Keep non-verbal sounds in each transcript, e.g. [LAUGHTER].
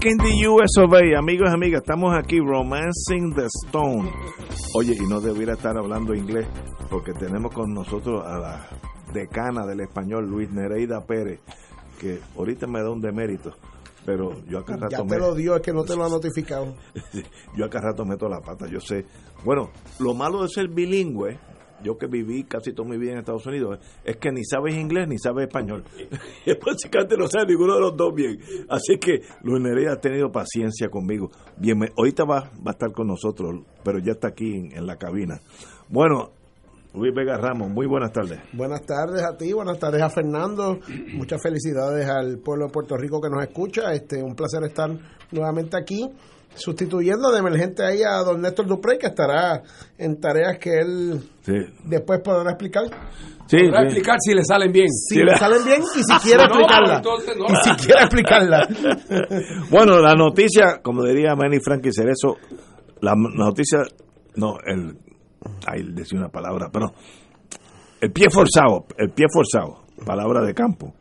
Back in the US of A, amigos y amigas, estamos aquí romancing the stone. Oye, y no debiera estar hablando inglés porque tenemos con nosotros a la decana del español, Luis Nereida Pérez, que ahorita me da un demérito, pero yo acá rato Ya te lo dio, es que no te lo ha notificado. [LAUGHS] yo acá rato meto la pata, yo sé. Bueno, lo malo de ser bilingüe, yo que viví casi toda mi vida en Estados Unidos, es que ni sabes inglés ni sabes español. [LAUGHS] y básicamente no sabes ninguno de los dos bien. Así que Luis Nereida ha tenido paciencia conmigo. Bien, me- ahorita va, va a estar con nosotros, pero ya está aquí en, en la cabina. Bueno, Luis Vega Ramos, muy buenas tardes. Buenas tardes a ti, buenas tardes a Fernando. Muchas felicidades al pueblo de Puerto Rico que nos escucha. Este, un placer estar nuevamente aquí, sustituyendo de emergente ahí a don Néstor Duprey, que estará en tareas que él Sí, después podrá explicar. sí, a sí. explicar si le salen bien. Si le salen bien y si [LAUGHS] quiere No, explicarla. entonces no. Y si quiere explicarla. [LAUGHS] Bueno, la noticia, como diría Manny Frankie Cerezo, la noticia, no, el, ahí decía una palabra, pero el pie forzado, el pie forzado, palabra de campo.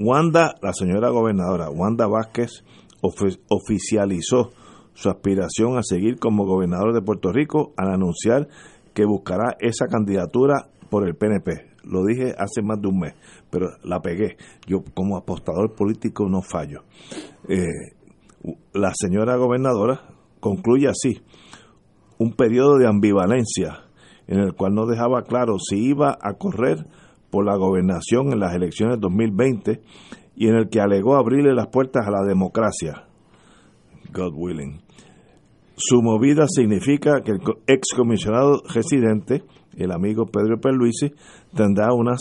Wanda, la señora gobernadora, Wanda Vázquez, ofi- oficializó su aspiración a seguir como gobernador de Puerto Rico al anunciar que buscará esa candidatura por el PNP. Lo dije hace más de un mes, pero la pegué. Yo como apostador político no fallo. Eh, la señora gobernadora concluye así un periodo de ambivalencia en el cual no dejaba claro si iba a correr por la gobernación en las elecciones 2020 y en el que alegó abrirle las puertas a la democracia. God willing. Su movida significa que el co- excomisionado residente, el amigo Pedro Perluisi, tendrá unas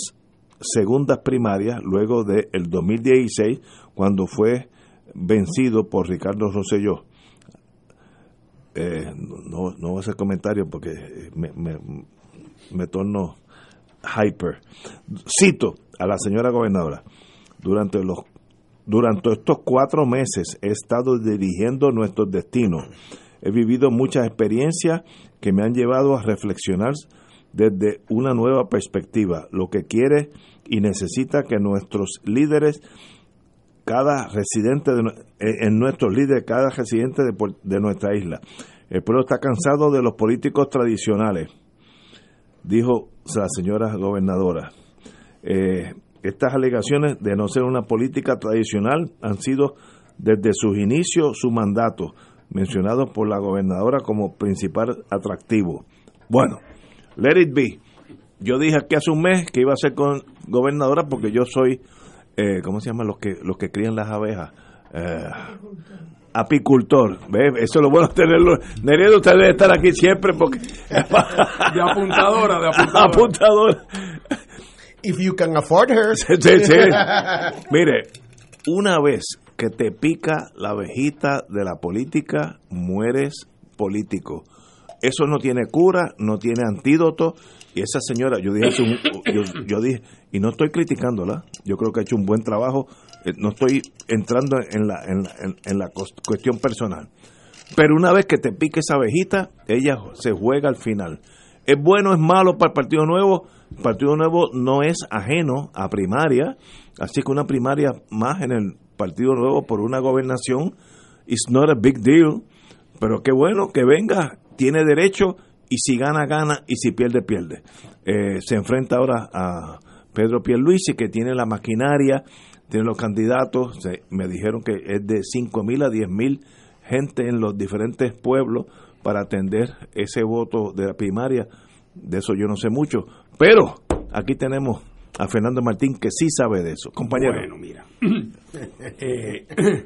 segundas primarias luego del 2016, cuando fue vencido por Ricardo Rosselló. Eh, no, no voy a hacer comentarios porque me, me, me torno hyper. Cito a la señora gobernadora. Durante los durante estos cuatro meses he estado dirigiendo nuestros destinos. He vivido muchas experiencias que me han llevado a reflexionar desde una nueva perspectiva, lo que quiere y necesita que nuestros líderes, cada residente de, eh, en nuestros líderes, cada residente de, de nuestra isla. El pueblo está cansado de los políticos tradicionales, dijo la señora gobernadora. Eh, estas alegaciones de no ser una política tradicional han sido desde sus inicios su mandato, mencionado por la gobernadora como principal atractivo. Bueno, let it be. Yo dije aquí hace un mes que iba a ser con gobernadora porque yo soy, eh, ¿cómo se llaman los que los que crían las abejas? Eh, apicultor. ¿Ve? Eso es lo bueno tenerlo. Neredo, usted debe estar aquí siempre porque... [LAUGHS] De apuntadora, de apuntadora. [LAUGHS] apuntador. If you can afford her. Sí, sí. Mire, una vez que te pica la abejita de la política, mueres político. Eso no tiene cura, no tiene antídoto. Y esa señora, yo dije, yo, yo dije, y no estoy criticándola, yo creo que ha hecho un buen trabajo, eh, no estoy entrando en la, en, en- en la cuestión personal. Pero una vez que te pique esa abejita, ella se juega al final. ¿Es bueno, es malo para el Partido Nuevo? Partido Nuevo no es ajeno a primaria, así que una primaria más en el Partido Nuevo por una gobernación is not a big deal. Pero qué bueno que venga, tiene derecho y si gana, gana y si pierde, pierde. Eh, se enfrenta ahora a Pedro Pierluisi que tiene la maquinaria, tiene los candidatos, se- me dijeron que es de 5 mil a 10 mil gente en los diferentes pueblos para atender ese voto de la primaria. De eso yo no sé mucho, pero aquí tenemos a Fernando Martín que sí sabe de eso. Compañero. Bueno, mira. [CLEARS THROAT] Eh, [CLEARS THROAT]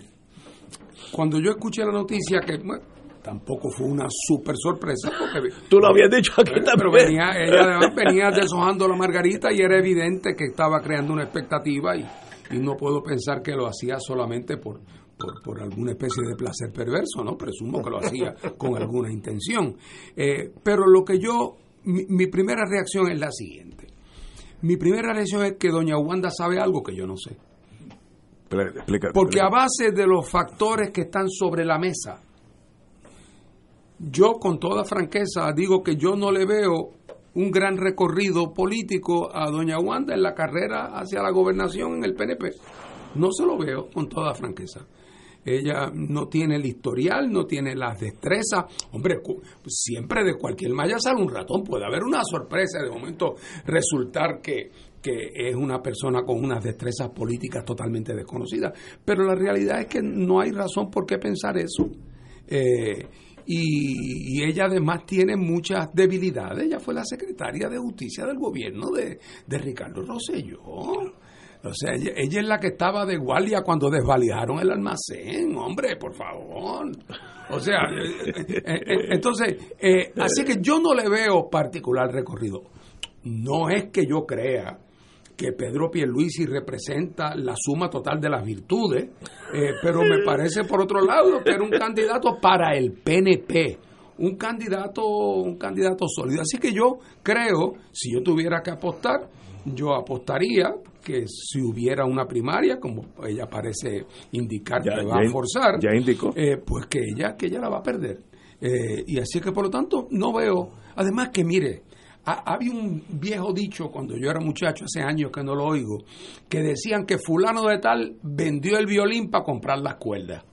cuando yo escuché la noticia que bueno, tampoco fue una super sorpresa porque Tú lo habías dicho aquí pero también. venía, ella además venía deshojando la margarita y era evidente que estaba creando una expectativa y, y no puedo pensar que lo hacía solamente por, por, por alguna especie de placer perverso, ¿no? Presumo que lo hacía con alguna intención. Eh, pero lo que yo, mi, mi primera reacción es la siguiente. Mi primera reacción es que doña Wanda sabe algo que yo no sé. Porque a base de los factores que están sobre la mesa, yo con toda franqueza digo que yo no le veo un gran recorrido político a doña Wanda en la carrera hacia la gobernación en el PNP. No se lo veo con toda franqueza. Ella no tiene el historial, no tiene las destrezas. Hombre, siempre de cualquier malla sale un ratón. Puede haber una sorpresa de momento resultar que, que es una persona con unas destrezas políticas totalmente desconocidas. Pero la realidad es que no hay razón por qué pensar eso. Eh, y, y ella además tiene muchas debilidades. Ella fue la secretaria de justicia del gobierno de, de Ricardo Rosselló. O sea, ella, es la que estaba de guardia cuando desvalijaron el almacén, hombre, por favor. O sea, eh, eh, eh, entonces, así que yo no le veo particular recorrido. No es que yo crea que Pedro Pierluisi representa la suma total de las virtudes, pero me parece por otro lado que era un candidato para el PNP, un candidato, un candidato sólido. Así que yo creo, si yo tuviera que apostar, yo apostaría que si hubiera una primaria, como ella parece indicar Ya- que ya va a forzar, ya indicó. eh, pues que ella, que ella la va a perder. Eh, y así que por lo tanto no veo, además que mire, ha- había un viejo dicho cuando yo era muchacho, hace años que no lo oigo, que decían que fulano de tal vendió el violín para comprar las cuerdas.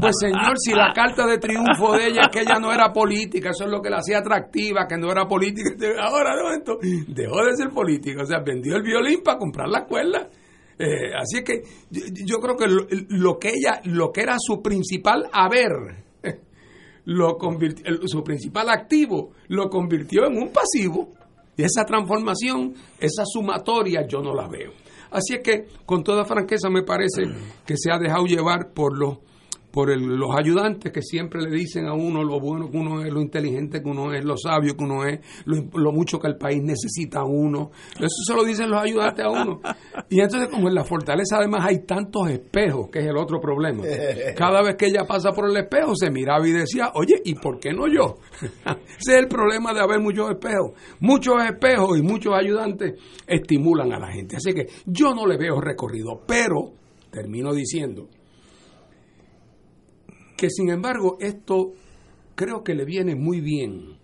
Pues señor, si la carta de triunfo de ella es que ella no era política, eso es lo que la hacía atractiva, que no era momento ahora de momento dejó de ser política, o sea, vendió el violín para comprar las cuerdas. Eh, así que yo, creo que lo, lo que ella, lo que era su principal haber, [LAUGHS] lo convirtió, su principal activo, lo convirtió en un pasivo. Y esa transformación, esa sumatoria, yo no la veo. Así es que, con toda franqueza, me parece que se ha dejado llevar por los por el- los ayudantes que siempre le dicen a uno lo bueno que uno es, lo inteligente que uno es, lo sabio que uno es, lo, lo mucho que el país necesita a uno. Eso se lo dicen los ayudantes a uno. Y entonces, como en la fortaleza además hay tantos espejos, que es el otro problema. Cada vez que ella pasa por el espejo se miraba y decía, oye, ¿y por qué no yo? [LAUGHS] Ese es el problema de haber muchos espejos. Muchos espejos y muchos ayudantes estimulan a la gente. Así que yo no le veo recorrido, pero termino diciendo que sin embargo esto creo que le viene muy bien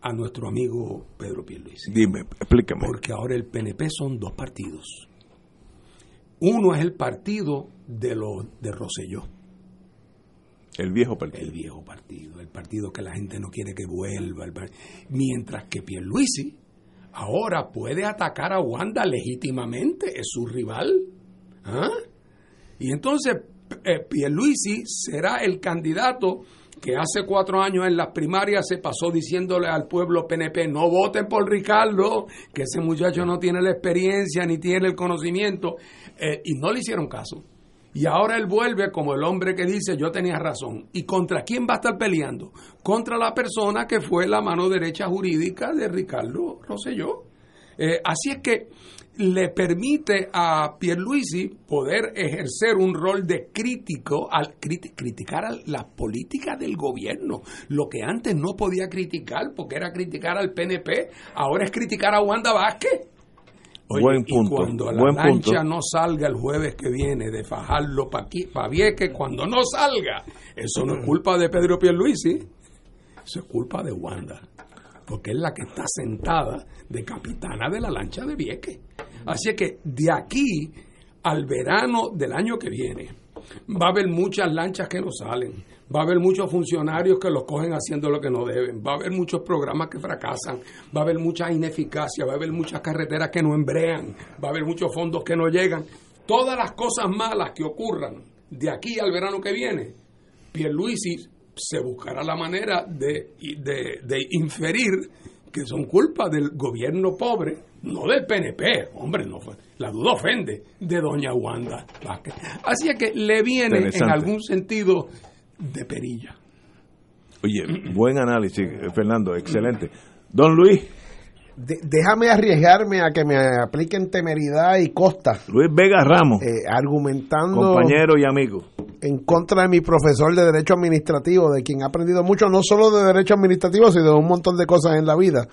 a nuestro amigo Pedro Pierluisi. Dime, explícame. Porque ahora el PNP son dos partidos. Uno es el partido de los de Rosselló, El viejo partido. el viejo partido, el partido que la gente no quiere que vuelva, mientras que Pierluisi ahora puede atacar a Wanda legítimamente, es su rival. ¿Ah? Y entonces eh, Pierluisi será el candidato que hace cuatro años en las primarias se pasó diciéndole al pueblo PNP, no voten por Ricardo, que ese muchacho no tiene la experiencia ni tiene el conocimiento, eh, y no le hicieron caso. Y ahora él vuelve como el hombre que dice, yo tenía razón. ¿Y contra quién va a estar peleando? Contra la persona que fue la mano derecha jurídica de Ricardo Rosselló. Eh, así es que le permite a Pierluisi poder ejercer un rol de crítico, al criti- criticar a la política del gobierno. Lo que antes no podía criticar, porque era criticar al PNP, ahora es criticar a Wanda Vázquez. Oye, Buen y punto, cuando la buen lancha punto. no salga el jueves que viene de Fajardo para Vieques, cuando no salga, eso no es culpa de Pedro Pierluisi, eso es culpa de Wanda, porque es la que está sentada de capitana de la lancha de Vieques. Así que de aquí al verano del año que viene va a haber muchas lanchas que no salen, va a haber muchos funcionarios que los cogen haciendo lo que no deben, va a haber muchos programas que fracasan, va a haber mucha ineficacia, va a haber muchas carreteras que no embrean, va a haber muchos fondos que no llegan. Todas las cosas malas que ocurran de aquí al verano que viene, Pierluisi se buscará la manera de, de, de inferir que son culpa del gobierno pobre, no del PNP, hombre, no fue, la duda ofende, de doña Wanda Vázquez. Así es que le viene en algún sentido de perilla. Oye, buen análisis, Fernando, excelente. Don Luis. Déjame arriesgarme a que me apliquen temeridad y costa. Luis Vega Ramos. Eh, argumentando. Compañero y amigo. En contra de mi profesor de Derecho Administrativo, de quien ha aprendido mucho, no solo de Derecho Administrativo, sino de un montón de cosas en la vida.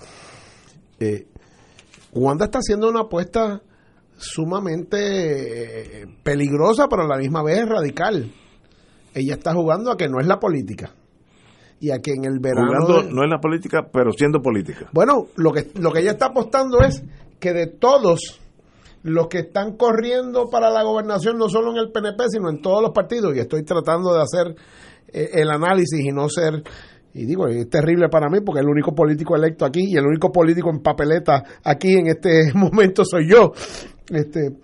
Eh, Wanda está haciendo una apuesta sumamente eh, peligrosa, pero a la misma vez radical. Ella está jugando a que no es la política. Y a que en el verano. Jugando, no es la política, pero siendo política. Bueno, lo que, lo que ella está apostando es que de todos los que están corriendo para la gobernación, no solo en el PNP, sino en todos los partidos, y estoy tratando de hacer eh, el análisis y no ser y digo, es terrible para mí porque el único político electo aquí y el único político en papeleta aquí en este [LAUGHS] momento soy yo. Este,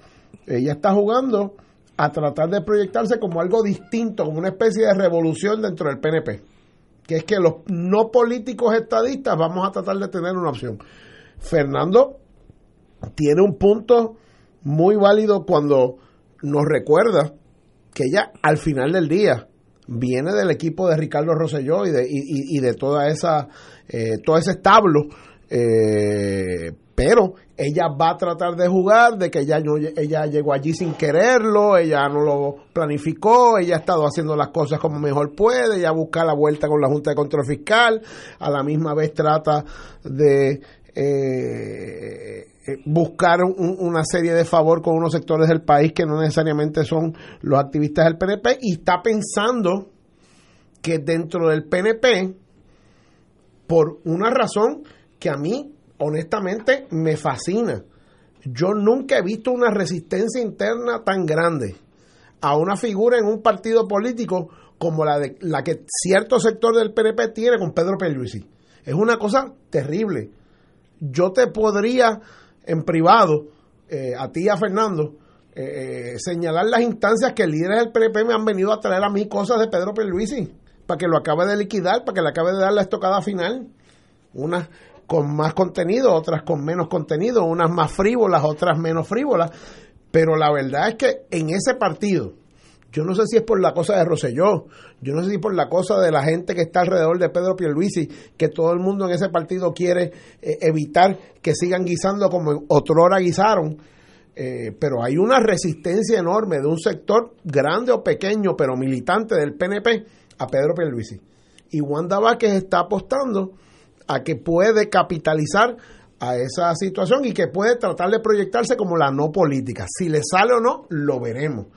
ella está jugando a tratar de proyectarse como algo distinto, como una especie de revolución dentro del PNP, que es que los no políticos estadistas vamos a tratar de tener una opción. Fernando tiene un punto muy válido cuando nos recuerda que ella al final del día viene del equipo de Ricardo Rosselló y de, y, de toda esa, eh, todo ese establo. Eh, pero ella va a tratar de jugar, de que ella, ella llegó allí sin quererlo, ella no lo planificó, ella ha estado haciendo las cosas como mejor puede, ella busca la vuelta con la Junta de Control Fiscal, a la misma vez trata de eh, eh, buscar una serie de favor con unos sectores del país que no necesariamente son los activistas del PNP y está pensando que dentro del PNP, por una razón que a mí honestamente me fascina, yo nunca he visto una resistencia interna tan grande a una figura en un partido político como la de la que cierto sector del PNP tiene con Pedro Pelluisi. Es una cosa terrible. Yo te podría en privado, eh, a ti y a Fernando, eh, eh, señalar las instancias que líderes del PNP me han venido a traer a mí cosas de Pedro Pierluisi, para que lo acabe de liquidar, para que le acabe de dar la estocada final. Unas con más contenido, otras con menos contenido, unas más frívolas, otras menos frívolas. Pero la verdad es que en ese partido, yo no sé si es por la cosa de Roselló, yo no sé si por la cosa de la gente que está alrededor de Pedro Pierluisi, que todo el mundo en ese partido quiere eh, evitar que sigan guisando como otrora guisaron. Eh, pero hay una resistencia enorme de un sector grande o pequeño, pero militante del PNP a Pedro Pierluisi. Y Wanda Vázquez está apostando a que puede capitalizar a esa situación y que puede tratar de proyectarse como la no política. Si le sale o no, lo veremos.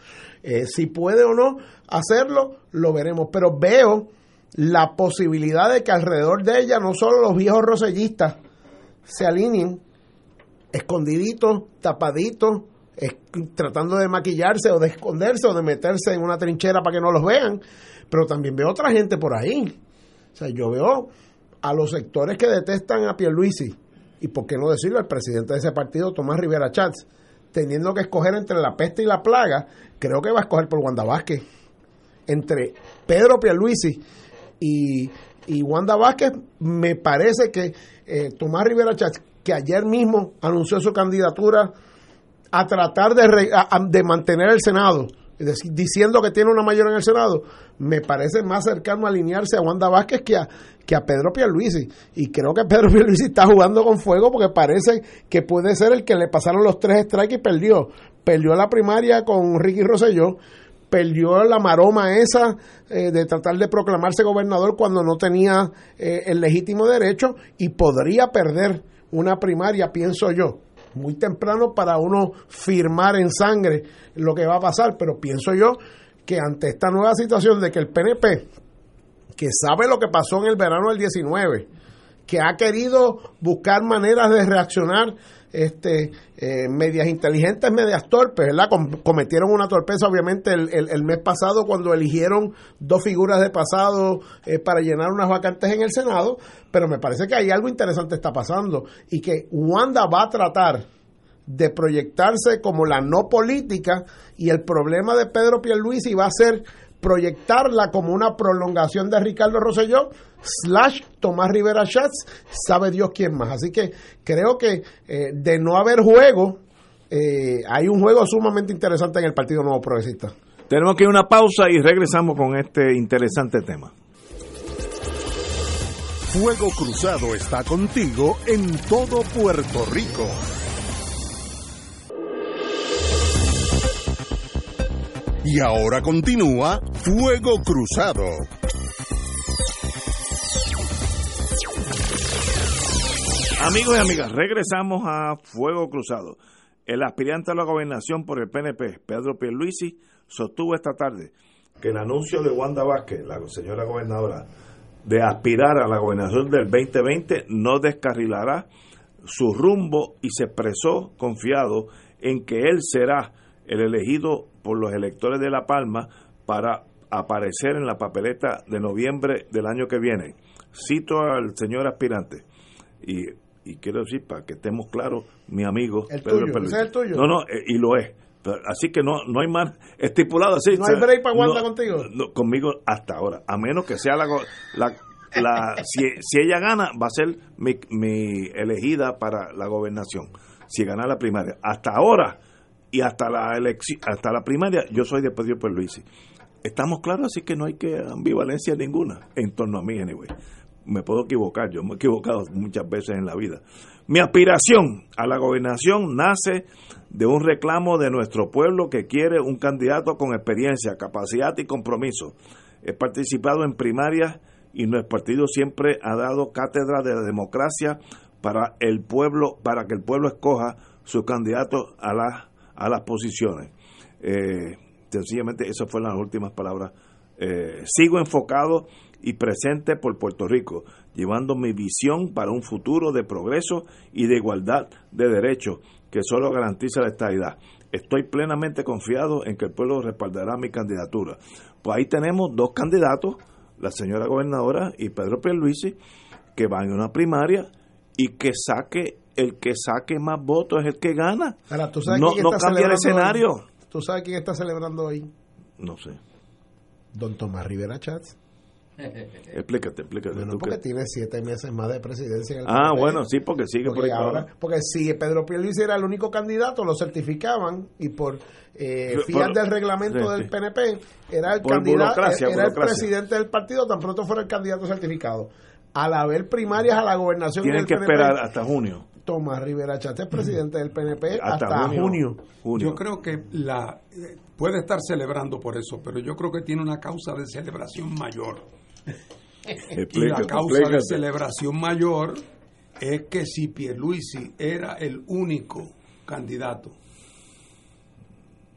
Eh, si puede o no hacerlo, lo veremos. Pero veo la posibilidad de que alrededor de ella no solo los viejos rosellistas se alineen, escondiditos, tapaditos, tratando de maquillarse o de esconderse o de meterse en una trinchera para que no los vean, pero también veo otra gente por ahí. O sea, yo veo a los sectores que detestan a Pierluisi, y por qué no decirlo al presidente de ese partido, Tomás Rivera Chats, teniendo que escoger entre la peste y la plaga, creo que va a escoger por Wanda Vázquez. Entre Pedro Pierluisi y, y Wanda Vázquez, me parece que eh, Tomás Rivera Chats, que ayer mismo anunció su candidatura a tratar de, de mantener el Senado, diciendo que tiene una mayoría en el Senado, me parece más cercano alinearse a Wanda Vázquez que a, que a Pedro Pierluisi. Y creo que Pedro [LAUGHS] Pierluisi está jugando con fuego porque parece que puede ser el que le pasaron los tres strikes y perdió. Perdió la primaria con Ricky Rosselló, perdió la maroma esa eh, de tratar de proclamarse gobernador cuando no tenía eh, el legítimo derecho y podría perder una primaria, pienso yo muy temprano para uno firmar en sangre lo que va a pasar, pero pienso yo que ante esta nueva situación de que el PNP, que sabe lo que pasó en el verano del 19, que ha querido buscar maneras de reaccionar este, eh, medias inteligentes, medias torpes, ¿verdad? cometieron una torpeza obviamente el, el, mes pasado cuando eligieron dos figuras de pasado eh, para llenar unas vacantes en el Senado, pero me parece que hay algo interesante está pasando y que Wanda va a tratar de proyectarse como la no política y el problema de Pedro Pierluisi va a ser proyectarla como una prolongación de Ricardo Rosselló slash Tomás Rivera Schatz, sabe Dios quién más. Así que creo que eh, de no haber juego, eh, hay un juego sumamente interesante en el Partido Nuevo Progresista. Tenemos que ir a una pausa y regresamos con este interesante tema. Fuego Cruzado está contigo en todo Puerto Rico. Y ahora continúa Fuego Cruzado. Amigos y amigas, regresamos a Fuego Cruzado. El aspirante a la gobernación por el PNP, Pedro Pierluisi, sostuvo esta tarde que el anuncio de Wanda Vázquez, la señora gobernadora, de aspirar a la gobernación del 2020 no descarrilará su rumbo y se expresó confiado en que él será el elegido por los electores de La Palma para aparecer en la papeleta de noviembre del año que viene. Cito al señor aspirante y, y quiero decir para que estemos claros, mi amigo El Pedro tuyo, Pierluisi. ese es el tuyo. No, no, eh, y lo es. Pero- Así que no no hay más estipulado así. ¿No hay break para Wanda no- contigo? no, conmigo hasta ahora, a menos que sea la, la, la [LAUGHS] si, si ella gana va a ser mi, mi elegida para la gobernación. Si gana la primaria, hasta ahora y hasta la elección, hasta la primaria, yo soy de Pedro Luisi. Estamos claros, así que no hay que ambivalencia ninguna en torno a mí, anyway. Me puedo equivocar, yo me he equivocado muchas veces en la vida. Mi aspiración a la gobernación nace de un reclamo de nuestro pueblo que quiere un candidato con experiencia, capacidad y compromiso. He participado en primarias y nuestro partido siempre ha dado cátedra de democracia para el pueblo, para que el pueblo escoja su candidato a las a las posiciones. Eh, sencillamente esas fueron las últimas palabras. Eh, sigo enfocado y presente por Puerto Rico, llevando mi visión para un futuro de progreso y de igualdad de derechos que solo garantiza la estabilidad. Estoy plenamente confiado en que el pueblo respaldará mi candidatura. Pues ahí tenemos dos candidatos, la señora gobernadora y Pedro Pierluisi, que van a una primaria y que saque el que saque más votos es el que gana. Ahora, ¿tú sabes no no cambia el escenario. hoy? ¿Tú sabes quién está celebrando hoy? No sé. Don Tomás Rivera Chats. [LAUGHS] Explícate, explícate. Bueno, ¿Tú porque tiene siete meses más de presidencia en el Ah, bueno, sí, porque sigue por Porque, ahora, porque si Pedro Pierluisi era el único candidato, lo certificaban y por eh, fiar del reglamento sí, del. PNP era el candidato, era el presidente del partido, tan pronto fuera el candidato certificado. Al haber primarias a la gobernación Tienen que PNP, esperar hasta junio. Tomás Rivera es presidente del PNP Hasta, hasta, junio. junio. junio. Yo creo que la eh, puede estar celebrando por eso, pero yo creo que tiene una causa de celebración mayor. Y la Explícate, causa de celebración mayor es que si Pierluisi era el único candidato,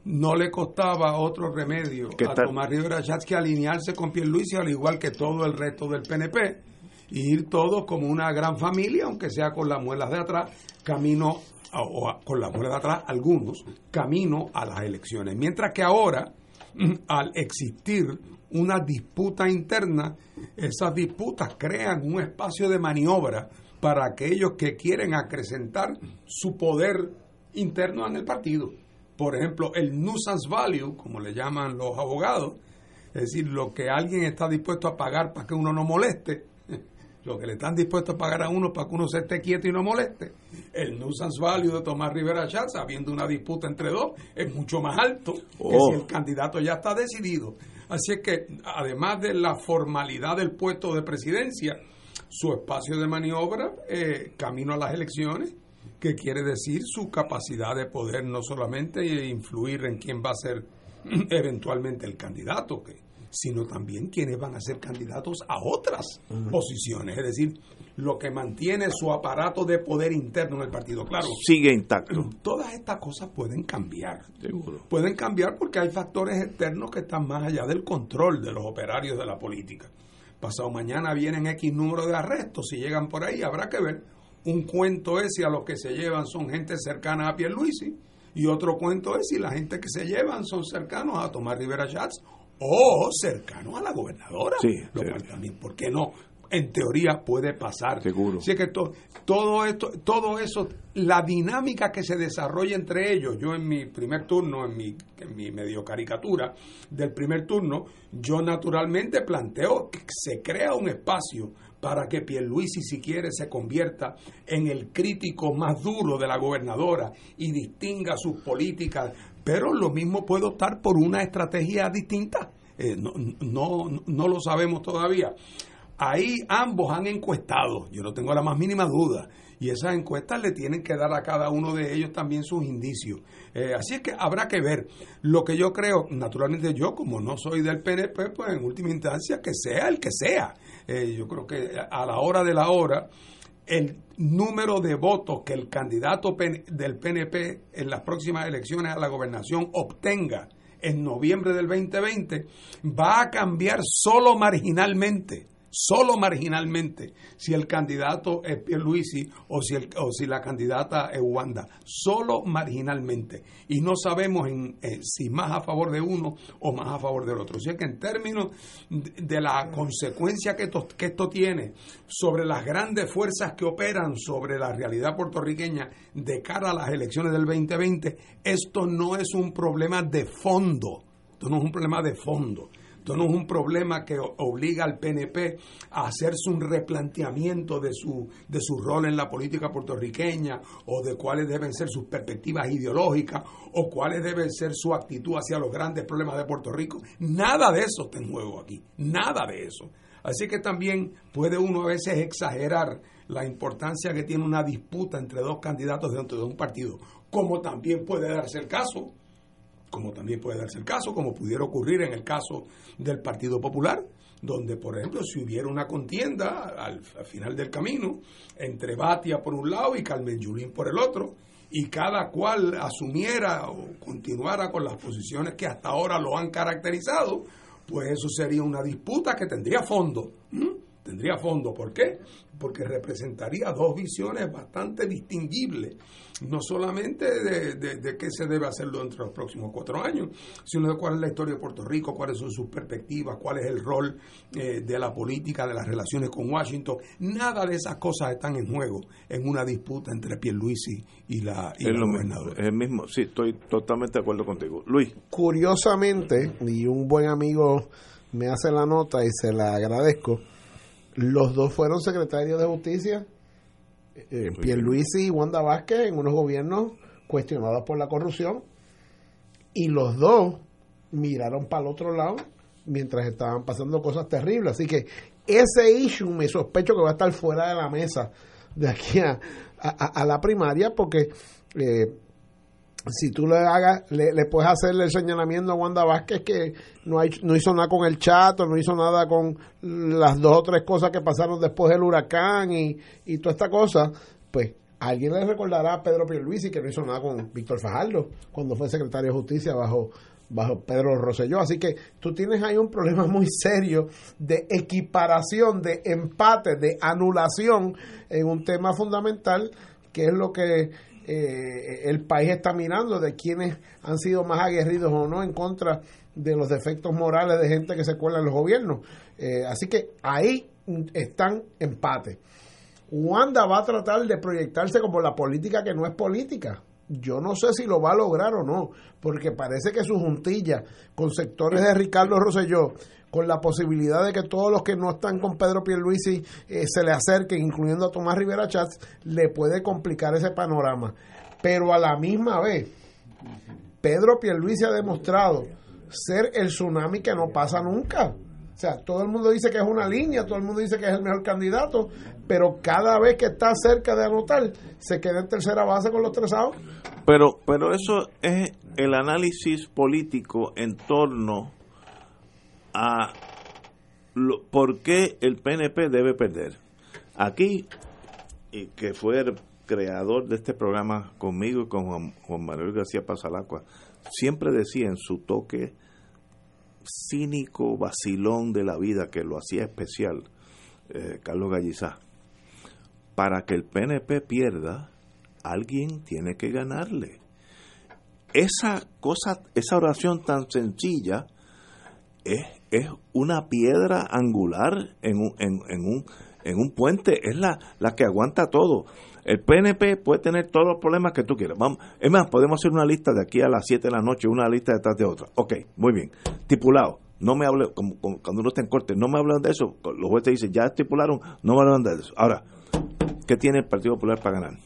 no le costaba otro remedio ¿Qué a? Tomás Rivera Schatz que alinearse con Pierluisi al igual que todo el resto del PNP y ir todos como una gran familia, aunque sea con las muelas de atrás, camino o con las muelas de atrás algunos, camino a las elecciones. Mientras que ahora, [CLEARS THROAT] al existir una disputa interna, esas disputas crean un espacio de maniobra para aquellos que quieren acrecentar su poder interno en el partido. Por ejemplo, el nuisance value, como le llaman los abogados, es decir, lo que alguien está dispuesto a pagar para que uno no moleste, lo que le están dispuestos a pagar a uno para que uno se esté quieto y no moleste. El nuisance value de Tomás Rivera Schatz, habiendo una disputa entre dos, es mucho más alto que Oh. si el candidato ya está decidido. Así es que, además de la formalidad del puesto de presidencia, su espacio de maniobra, eh, camino a las elecciones, que quiere decir su capacidad de poder no solamente influir en quién va a ser [CLEARS THROAT] eventualmente el candidato, que, sino también quiénes van a ser candidatos a otras posiciones, es decir, lo que mantiene su aparato de poder interno en el partido. Claro, Sigue intacto. todas estas cosas pueden cambiar. Seguro. Pueden cambiar porque hay factores externos que están más allá del control de los operarios de la política. Pasado mañana vienen X número de arrestos, si llegan por ahí habrá que ver. Un cuento es si a los que se llevan son gente cercana a Pierluisi y otro cuento es si la gente que se llevan son cercanos a Tomás Rivera Schatz o cercanos a la gobernadora. Sí, lo cual también, ¿por qué no? En teoría puede pasar. Seguro. Así que to- todo esto, todo eso, la dinámica que se desarrolla entre ellos, yo en mi primer turno, en mi, en mi medio caricatura del primer turno, yo naturalmente planteo que se crea un espacio para que Pierluisi, si quiere, se convierta en el crítico más duro de la gobernadora y distinga sus políticas, pero lo mismo puede optar por una estrategia distinta. Eh, no, no, no lo sabemos todavía. Ahí ambos han encuestado, yo no tengo la más mínima duda, y esas encuestas le tienen que dar a cada uno de ellos también sus indicios. Eh, así es que habrá que ver. Lo que yo creo, naturalmente yo, como no soy del PNP, pues en última instancia que sea el que sea. Eh, yo creo que a la hora de la hora, el número de votos que el candidato del PNP en las próximas elecciones a la gobernación obtenga en noviembre del 2020 va a cambiar solo marginalmente solo marginalmente si el candidato es Pierluisi o si, el, o si la candidata es Wanda, solo marginalmente. Y no sabemos en, eh, si más a favor de uno o más a favor del otro. O sea que en términos de, la consecuencia que que esto tiene sobre las grandes fuerzas que operan sobre la realidad puertorriqueña de cara a las elecciones del 2020, esto no es un problema de fondo. Esto no es un problema de fondo esto no es un problema que obliga al PNP a hacerse un replanteamiento de su, de su rol en la política puertorriqueña o de cuáles deben ser sus perspectivas ideológicas o cuáles deben ser su actitud hacia los grandes problemas de Puerto Rico. Nada de eso está en juego aquí, nada de eso. Así que también puede uno a veces exagerar la importancia que tiene una disputa entre dos candidatos dentro de un partido, como también puede darse el caso como también puede darse el caso, como pudiera ocurrir en el caso del Partido Popular, donde, por ejemplo, si hubiera una contienda al, final del camino entre Batia por un lado y Carmen Yulín por el otro, y cada cual asumiera o continuara con las posiciones que hasta ahora lo han caracterizado, pues eso sería una disputa que tendría fondo. Tendría fondo. ¿Por qué? Porque representaría dos visiones bastante distinguibles no solamente de, qué se debe hacer dentro de los próximos cuatro años, sino de cuál es la historia de Puerto Rico, cuáles son sus perspectivas, cuál es el rol eh, de la política, de las relaciones con Washington. Nada de esas cosas están en juego en una disputa entre Pierluisi y la, y es Es el mismo, sí, estoy totalmente de acuerdo contigo. Luis. Curiosamente, y un buen amigo me hace la nota y se la agradezco, los dos fueron secretarios de justicia eh, Pierluisi y Wanda Vázquez en unos gobiernos cuestionados por la corrupción y los dos miraron para el otro lado mientras estaban pasando cosas terribles. Así que ese issue me sospecho que va a estar fuera de la mesa de aquí a, a, la primaria porque eh, si tú le hagas, le, puedes hacerle el señalamiento a Wanda Vázquez que no hizo nada con el chato, no hizo nada con las dos o tres cosas que pasaron después del huracán y, y toda esta cosa, pues alguien le recordará a Pedro Pierluisi que no hizo nada con Víctor Fajardo cuando fue secretario de Justicia bajo bajo Pedro Rosselló. Así que tú tienes ahí un problema muy serio de equiparación, de empate, de anulación en un tema fundamental que es lo que eh, el país está mirando de quienes han sido más aguerridos o no en contra de los defectos morales de gente que se cuela en los gobiernos. Eh, así que ahí están empate. Wanda va a tratar de proyectarse como la política que no es política. Yo no sé si lo va a lograr o no, porque parece que su juntilla con sectores de Ricardo Rosselló con la posibilidad de que todos los que no están con Pedro Pierluisi eh, se le acerquen, incluyendo a Tomás Rivera Chats, le puede complicar ese panorama. Pero a la misma vez, Pedro Pierluisi ha demostrado ser el tsunami que no pasa nunca. O sea, todo el mundo dice que es una línea, todo el mundo dice que es el mejor candidato, pero cada vez que está cerca de anotar, se queda en tercera base con los tres. Pero, pero eso es el análisis político en torno a por qué el PNP debe perder. Aquí, y que fue el creador de este programa conmigo y con Juan, Manuel García Pasalacua, siempre decía en su toque cínico, vacilón de la vida que lo hacía especial, eh, Carlos Gallizá, para que el PNP pierda, alguien tiene que ganarle. Esa cosa, esa oración tan sencilla, es, es una piedra angular en un, en, un, en un puente, es la, la que aguanta todo. El PNP puede tener todos los problemas que tú quieras. Vamos, es más, podemos hacer una lista de aquí a las 7 de la noche, una lista detrás de otra. Ok, muy bien. Estipulado. No me hable, como, cuando uno está en corte, no me hablan de eso. Los jueces dicen, ya estipularon, no me hablan de eso. Ahora, ¿qué tiene el Partido Popular para ganar?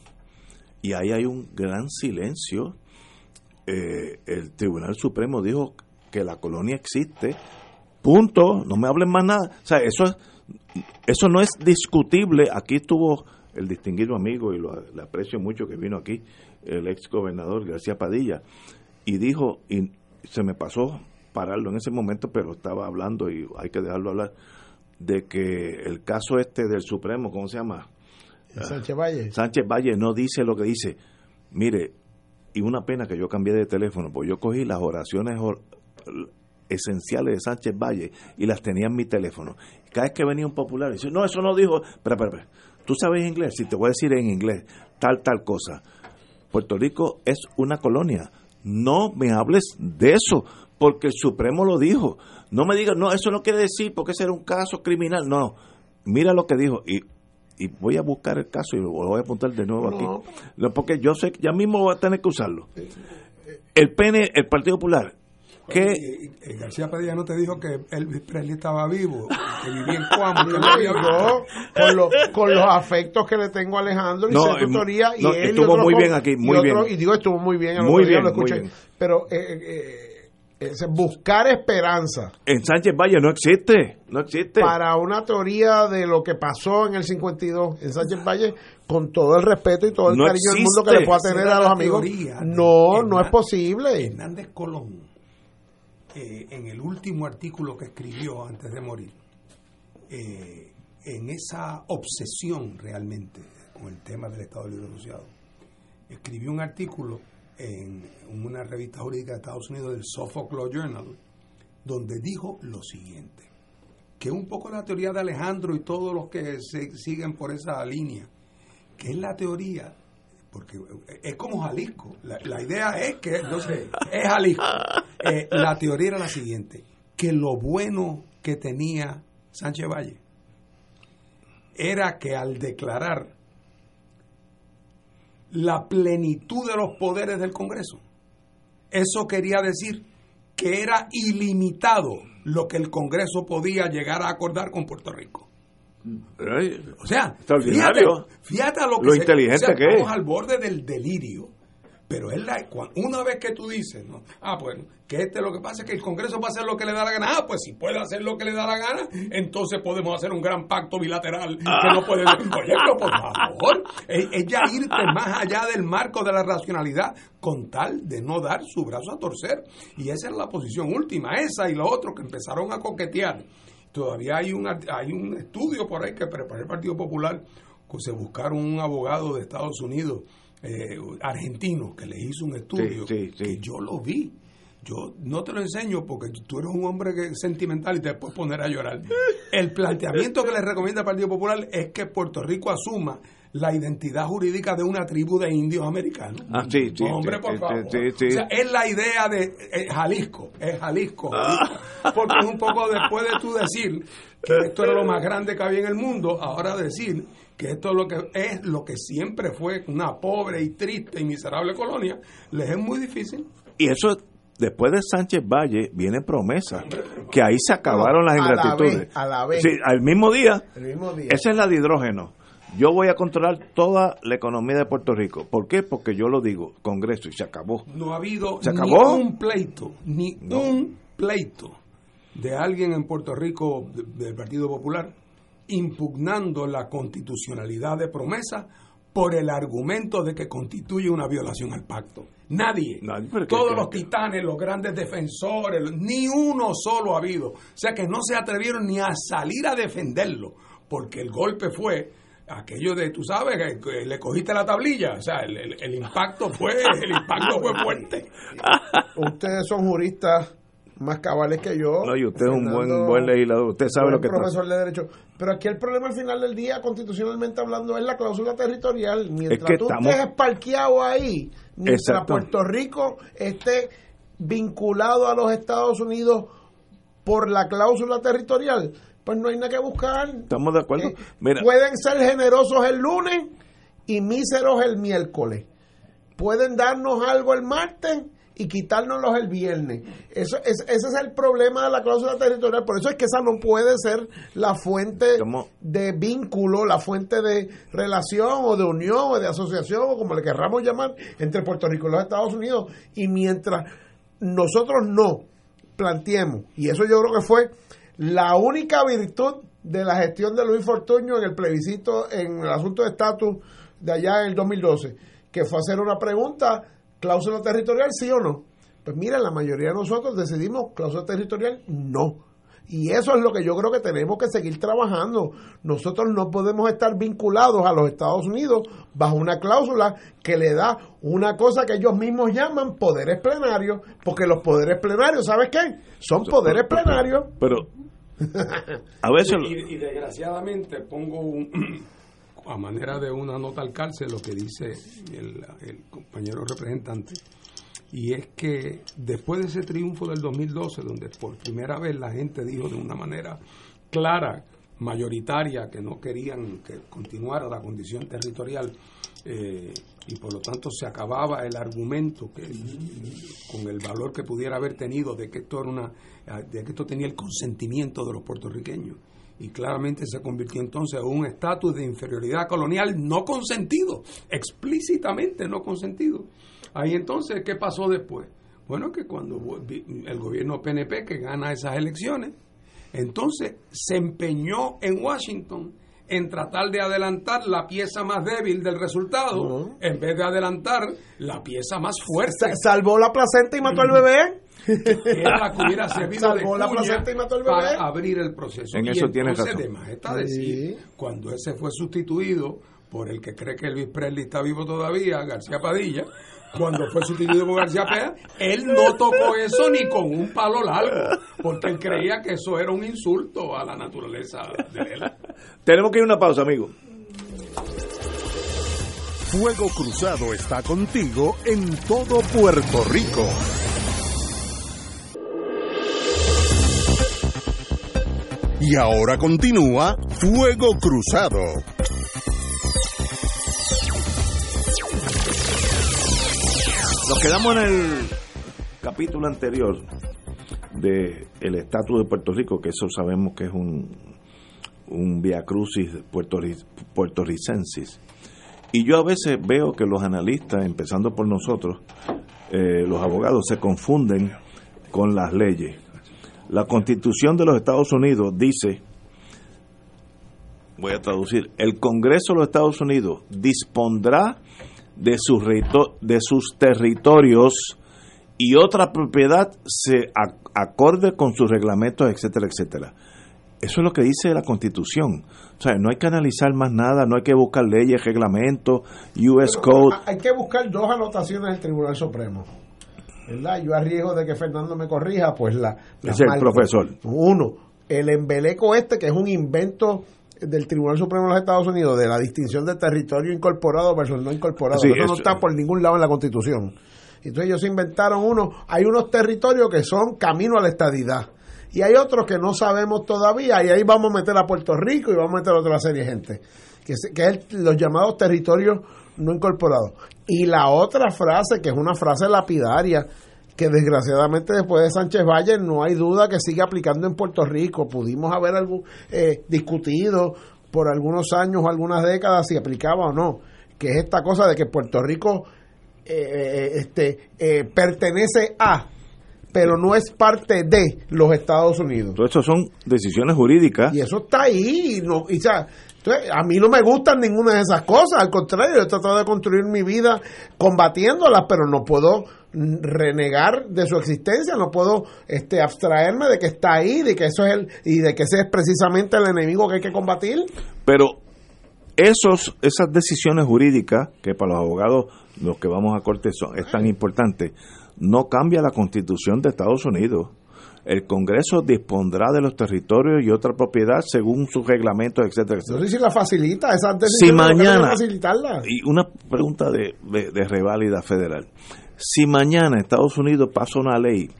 Y ahí hay un gran silencio. Eh, el Tribunal Supremo dijo que la colonia existe, punto, no me hablen más nada. O sea, eso Eso no es discutible. Aquí estuvo el distinguido amigo, y lo le aprecio mucho que vino aquí, el ex gobernador García Padilla, y dijo, y se me pasó pararlo en ese momento, pero estaba hablando y hay que dejarlo hablar, de que el caso este del Supremo, ¿cómo se llama? Sánchez Valle. Sánchez Valle no dice lo que dice. Mire, y una pena que yo cambié de teléfono, porque yo cogí las oraciones or- esenciales de Sánchez Valle y las tenía en mi teléfono. Cada vez que venía un popular, dice, no, eso no dijo, espera, espera, espera. ¿Tú sabes inglés? Si te voy a decir en inglés, tal, tal cosa. Puerto Rico es una colonia. No me hables de eso, porque el Supremo lo dijo. No me digas, no, eso no quiere decir, porque ese era un caso criminal. No, mira lo que dijo. Y, y voy a buscar el caso y lo voy a apuntar de nuevo No. aquí. Porque yo sé que ya mismo voy a tener que usarlo. El PN, el Partido Popular, que Oye, y- y García Padilla no te dijo que Elvis Presley estaba vivo, que vivía en Cuamo, [LAUGHS] que no yo, con, lo- con los afectos que le tengo a Alejandro y No, sé tu eh, teoría y no, él y estuvo muy bien aquí, y muy bien. y digo estuvo muy bien Muy bien, lo muy escuché bien. pero eh, eh, eh, es buscar esperanza en Sánchez Valle no existe, no existe. para una teoría de lo que pasó en el 52 en Sánchez Valle con todo el respeto y todo el No cariño del mundo que le pueda tener a los amigos teoría no no es posible Hernández Colón, en el último artículo que escribió antes de morir, eh, en esa obsesión realmente con el tema del Estado Libre Asociado, escribió un artículo en una revista jurídica de Estados Unidos, del Suffolk Law Journal, donde dijo lo siguiente, que un poco la teoría de Alejandro y todos los que se siguen por esa línea, que es la teoría porque es como Jalisco. La, la idea es que, no sé, es Jalisco. Eh, la teoría era la siguiente, que lo bueno que tenía Sánchez Valle era que al declarar la plenitud de los poderes del Congreso, eso quería decir que era ilimitado lo que el Congreso podía llegar a acordar con Puerto Rico. O sea, fíjate, a lo que Lo se- inteligente o sea, que estamos es. al borde del delirio. Pero es la, una vez que tú dices, ¿no? ah, bueno, que este lo que pasa es que el Congreso va a hacer lo que le da la gana. Ah, pues si puede hacer lo que le da la gana, entonces podemos hacer un gran pacto bilateral que no puede. Oye, pero por favor, es, es ya irte más allá del marco de la racionalidad con tal de no dar su brazo a torcer. Y esa es la posición última, esa y lo otro que empezaron a coquetear. Todavía hay un, hay un estudio por ahí que preparó el Partido Popular, que se buscaron un abogado de Estados Unidos, eh, argentino, que le hizo un estudio, Sí, sí, sí. que yo lo vi. Yo no te lo enseño porque tú eres un hombre que es sentimental y te puedes poner a llorar. [LAUGHS] El planteamiento que le recomienda el Partido Popular es que Puerto Rico asuma la identidad jurídica de una tribu de indios americanos. Ah, sí, sí, Hombre, sí, por favor. O sea, es la idea de eh, Jalisco, es Jalisco, Jalisco. [LAUGHS] Porque es un poco después de tú decir que esto era lo más grande que había en el mundo, ahora decir que esto es lo que es lo que siempre fue una pobre y triste y miserable colonia, les es muy difícil. Y eso, después de Sánchez Valle, viene promesa, que ahí se acabaron las a la ingratitudes. vez, a la vez. Sí, al mismo día, el mismo día esa es la de hidrógeno. Yo voy a controlar toda la economía de Puerto Rico. ¿Por qué? Porque yo lo digo, Congreso, y se acabó. No ha habido ¿Se ni un pleito, ni un pleito de alguien en Puerto Rico de- del Partido Popular impugnando la constitucionalidad de promesa por el argumento de que constituye una violación al pacto. Nadie. Todos los que- titanes, los grandes defensores, ni uno solo ha habido. O sea que no se atrevieron ni a salir a defenderlo, porque el golpe fue aquello de, tú sabes, que, que le cogiste la tablilla. O sea, el, el- el impacto fue, el impacto fue fuerte. [LAUGHS] ustedes son juristas más cabales que yo No, y usted es un buen, buen legislador. Usted sabe lo que está profesor de derecho. Pero aquí el problema al final del día, constitucionalmente hablando, es la cláusula territorial. Mientras que tú estamos- estés parqueado ahí, mientras Exacto. Puerto Rico esté vinculado a los Estados Unidos por la cláusula territorial, pues no hay nada que buscar. Estamos de acuerdo. Eh, Mira, Pueden ser generosos el lunes y míseros el miércoles. Pueden darnos algo el martes y quitárnoslos el viernes. Eso, es, ese es el problema de la cláusula territorial. Por eso es que esa no puede ser la fuente de vínculo, la fuente de relación o de unión o de asociación o como le querramos llamar entre Puerto Rico y los Estados Unidos. Y mientras nosotros no planteemos, y eso yo creo que fue la única virtud de la gestión de Luis Fortuño en el plebiscito, en el asunto de estatus de allá en el 2012, que fue hacer una pregunta, cláusula territorial, sí o no. Pues mira, la mayoría de nosotros decidimos cláusula territorial, no. Y eso es lo que yo creo que tenemos que seguir trabajando. Nosotros no podemos estar vinculados a los Estados Unidos bajo una cláusula que le da una cosa que ellos mismos llaman poderes plenarios, porque los poderes plenarios, ¿sabes qué? Son poderes plenarios. Pero a veces... Y, y desgraciadamente pongo un, [CLEARS THROAT] a manera de una nota al cárcel lo que dice el, el compañero representante y es que después de ese triunfo del 2012, donde por primera vez la gente dijo de una manera clara, mayoritaria, que no querían que continuara la condición territorial, eh, y por lo tanto se acababa el argumento que con el valor que pudiera haber tenido de que esto era una de que esto tenía el consentimiento de los puertorriqueños y claramente se convirtió entonces en un estatus de inferioridad colonial no consentido, explícitamente no consentido. Ahí entonces, ¿qué pasó después? Bueno, que cuando el gobierno PNP que gana esas elecciones, entonces se empeñó en Washington en tratar de adelantar la pieza más débil del resultado en vez de adelantar la pieza más fuerte. Salvó la placenta y mató al bebé. Era la que hubiera [LAUGHS] servido Salvó de la placenta y mató al bebé. para abrir el proceso. En y eso tienes entonces, razón. de más está decir, cuando ese fue sustituido por el que cree que Elvis Presley está vivo todavía, García Padilla, cuando fue sustituido por García Pérez, él no tocó eso ni con un palo largo, porque él creía que eso era un insulto a la naturaleza de él. Tenemos que ir a una pausa, amigo. Fuego Cruzado está contigo en todo Puerto Rico. Y ahora continúa Fuego Cruzado. Nos quedamos en el capítulo anterior de el estatus de Puerto Rico, que eso sabemos que es un, un via crucis puertorri- puertorricensis. Y yo a veces veo que los analistas, empezando por nosotros, eh, los abogados, se confunden con las leyes. La constitución de los Estados Unidos dice, voy a traducir, el Congreso de los Estados Unidos dispondrá de sus, de sus territorios y otra propiedad se ac- acorde con sus reglamentos, etcétera, etcétera. Eso es lo que dice la Constitución. O sea, no hay que analizar más nada, no hay que buscar leyes, reglamentos, US Code. Hay que buscar dos anotaciones del Tribunal Supremo. ¿Verdad? Yo arriesgo de que Fernando me corrija, pues la. la Es el marco. profesor. Uno, el embeleco este, que es un invento del Tribunal Supremo de los Estados Unidos, de la distinción de territorio incorporado versus no incorporado. Sí, eso, no está por ningún lado en la Constitución. Entonces ellos inventaron uno, hay unos territorios que son camino a la estadidad. Y hay otros que no sabemos todavía, y ahí vamos a meter a Puerto Rico y vamos a meter a otra serie de gente, que, es- que es los llamados territorios no incorporados. Y la otra frase, que es una frase lapidaria, que desgraciadamente después de Sánchez Valle no hay duda que sigue aplicando en Puerto Rico. Pudimos haber algún, eh, discutido por algunos años o algunas décadas si aplicaba o no, que es esta cosa de que Puerto Rico eh, este, eh, pertenece a, pero no es parte de los Estados Unidos. Todo eso son decisiones jurídicas. Y eso está ahí. Y no, y, o sea, entonces, a mí no me gustan ninguna de esas cosas. Al contrario, he tratado de construir mi vida combatiéndolas, pero no puedo renegar de su existencia, no puedo este abstraerme de que está ahí, de que eso es el y de que ese es precisamente el enemigo que hay que combatir. Pero esos, esas decisiones jurídicas, que para los abogados, los que vamos a corte, son, es tan importante, no cambia la constitución de Estados Unidos. El Congreso dispondrá de los territorios y otra propiedad según sus reglamentos, etcétera, No etcétera. sé si la facilita, esas Si decisiones mañana, y una pregunta de, de, de reválida federal, si mañana Estados Unidos pasa una ley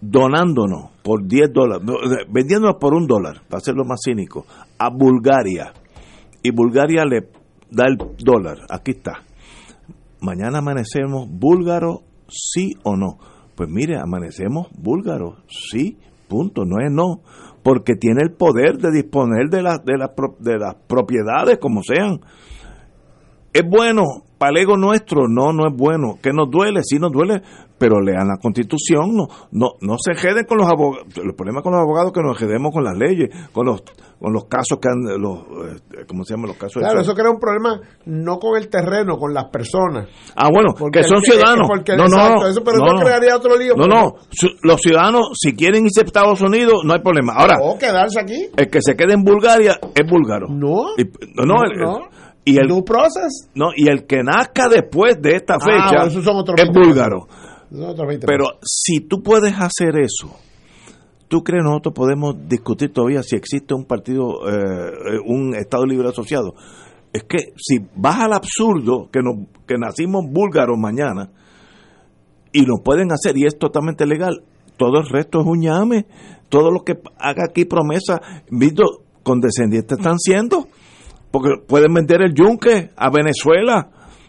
donándonos por 10 dólares, no, vendiéndonos por un dólar, para hacerlo más cínico, a Bulgaria, y Bulgaria le da el dólar, aquí está. Mañana amanecemos búlgaros, sí o no. Pues mire, amanecemos búlgaros, sí, punto, no es no, porque tiene el poder de disponer de, las de, de las propiedades como sean. ¿Es bueno para el ego nuestro? No, no es bueno. ¿Que nos duele? Sí nos duele, pero lean la constitución, no no no se queden con los abogados. El problema con los abogados es que nos quedemos con las leyes, con los con los casos que han, los, eh, ¿cómo se llaman los casos? Claro, eso crea un problema no con el terreno, con las personas. Ah, bueno, Porque que son el ciudadanos. porque- no, no, exacto, eso- pero no, eso crearía otro lío, No, no, los ciudadanos, si quieren irse a Estados Unidos, no hay problema. Ahora, O quedarse aquí. el que se quede en Bulgaria es búlgaro. No. Y- no, no, el- no. Y el, Due process. no, y el que nazca después de esta Ah, fecha bueno, es 20 pesos. búlgaro. Son otros 20 Pero si tú puedes hacer eso, ¿tú crees nosotros podemos discutir todavía si existe un partido, eh, un Estado Libre Asociado? Es que si vas al absurdo que, nos, que nacimos búlgaros mañana y lo pueden hacer y es totalmente legal, todo el resto es un llame. Todo lo que haga aquí promesa, visto condescendientes están siendo, porque pueden vender el yunque a Venezuela.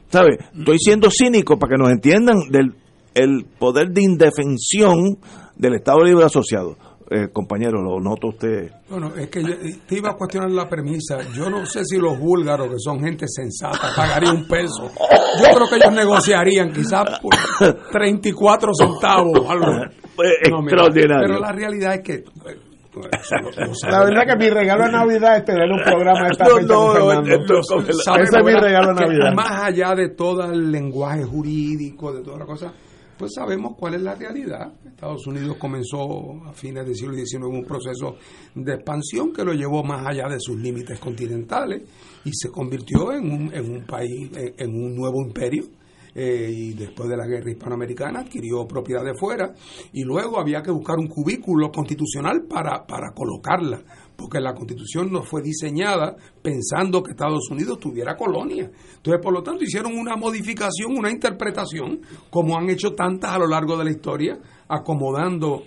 ¿Sabes? Estoy siendo cínico para que nos entiendan del el poder de indefensión del Estado Libre Asociado. Eh, compañero, lo nota usted. Bueno, es que yo, eh, te iba a cuestionar la premisa. Yo no sé si los búlgaros, que son gente sensata, pagarían un peso. Yo creo que ellos negociarían quizás por [COUGHS] 34 centavos. Algo. Eh, No, mira, extraordinario. pero la realidad es que... [LAUGHS] lo La verdad que mi regalo de Navidad es tener un programa de esta No, fecha no, con Fernando. Ese es mi regalo de que Navidad. Más allá de todo el lenguaje jurídico, de toda la cosa, pues sabemos cuál es la realidad. Estados Unidos comenzó a fines del siglo XIX un proceso de expansión que lo llevó más allá de sus límites continentales y se convirtió en un, en un país, en, en un nuevo imperio. Eh, y después de la guerra hispanoamericana adquirió propiedad de fuera y luego había que buscar un cubículo constitucional para, para colocarla, porque la constitución no fue diseñada pensando que Estados Unidos tuviera colonia. Entonces, por lo tanto, hicieron una modificación, una interpretación, como han hecho tantas a lo largo de la historia, acomodando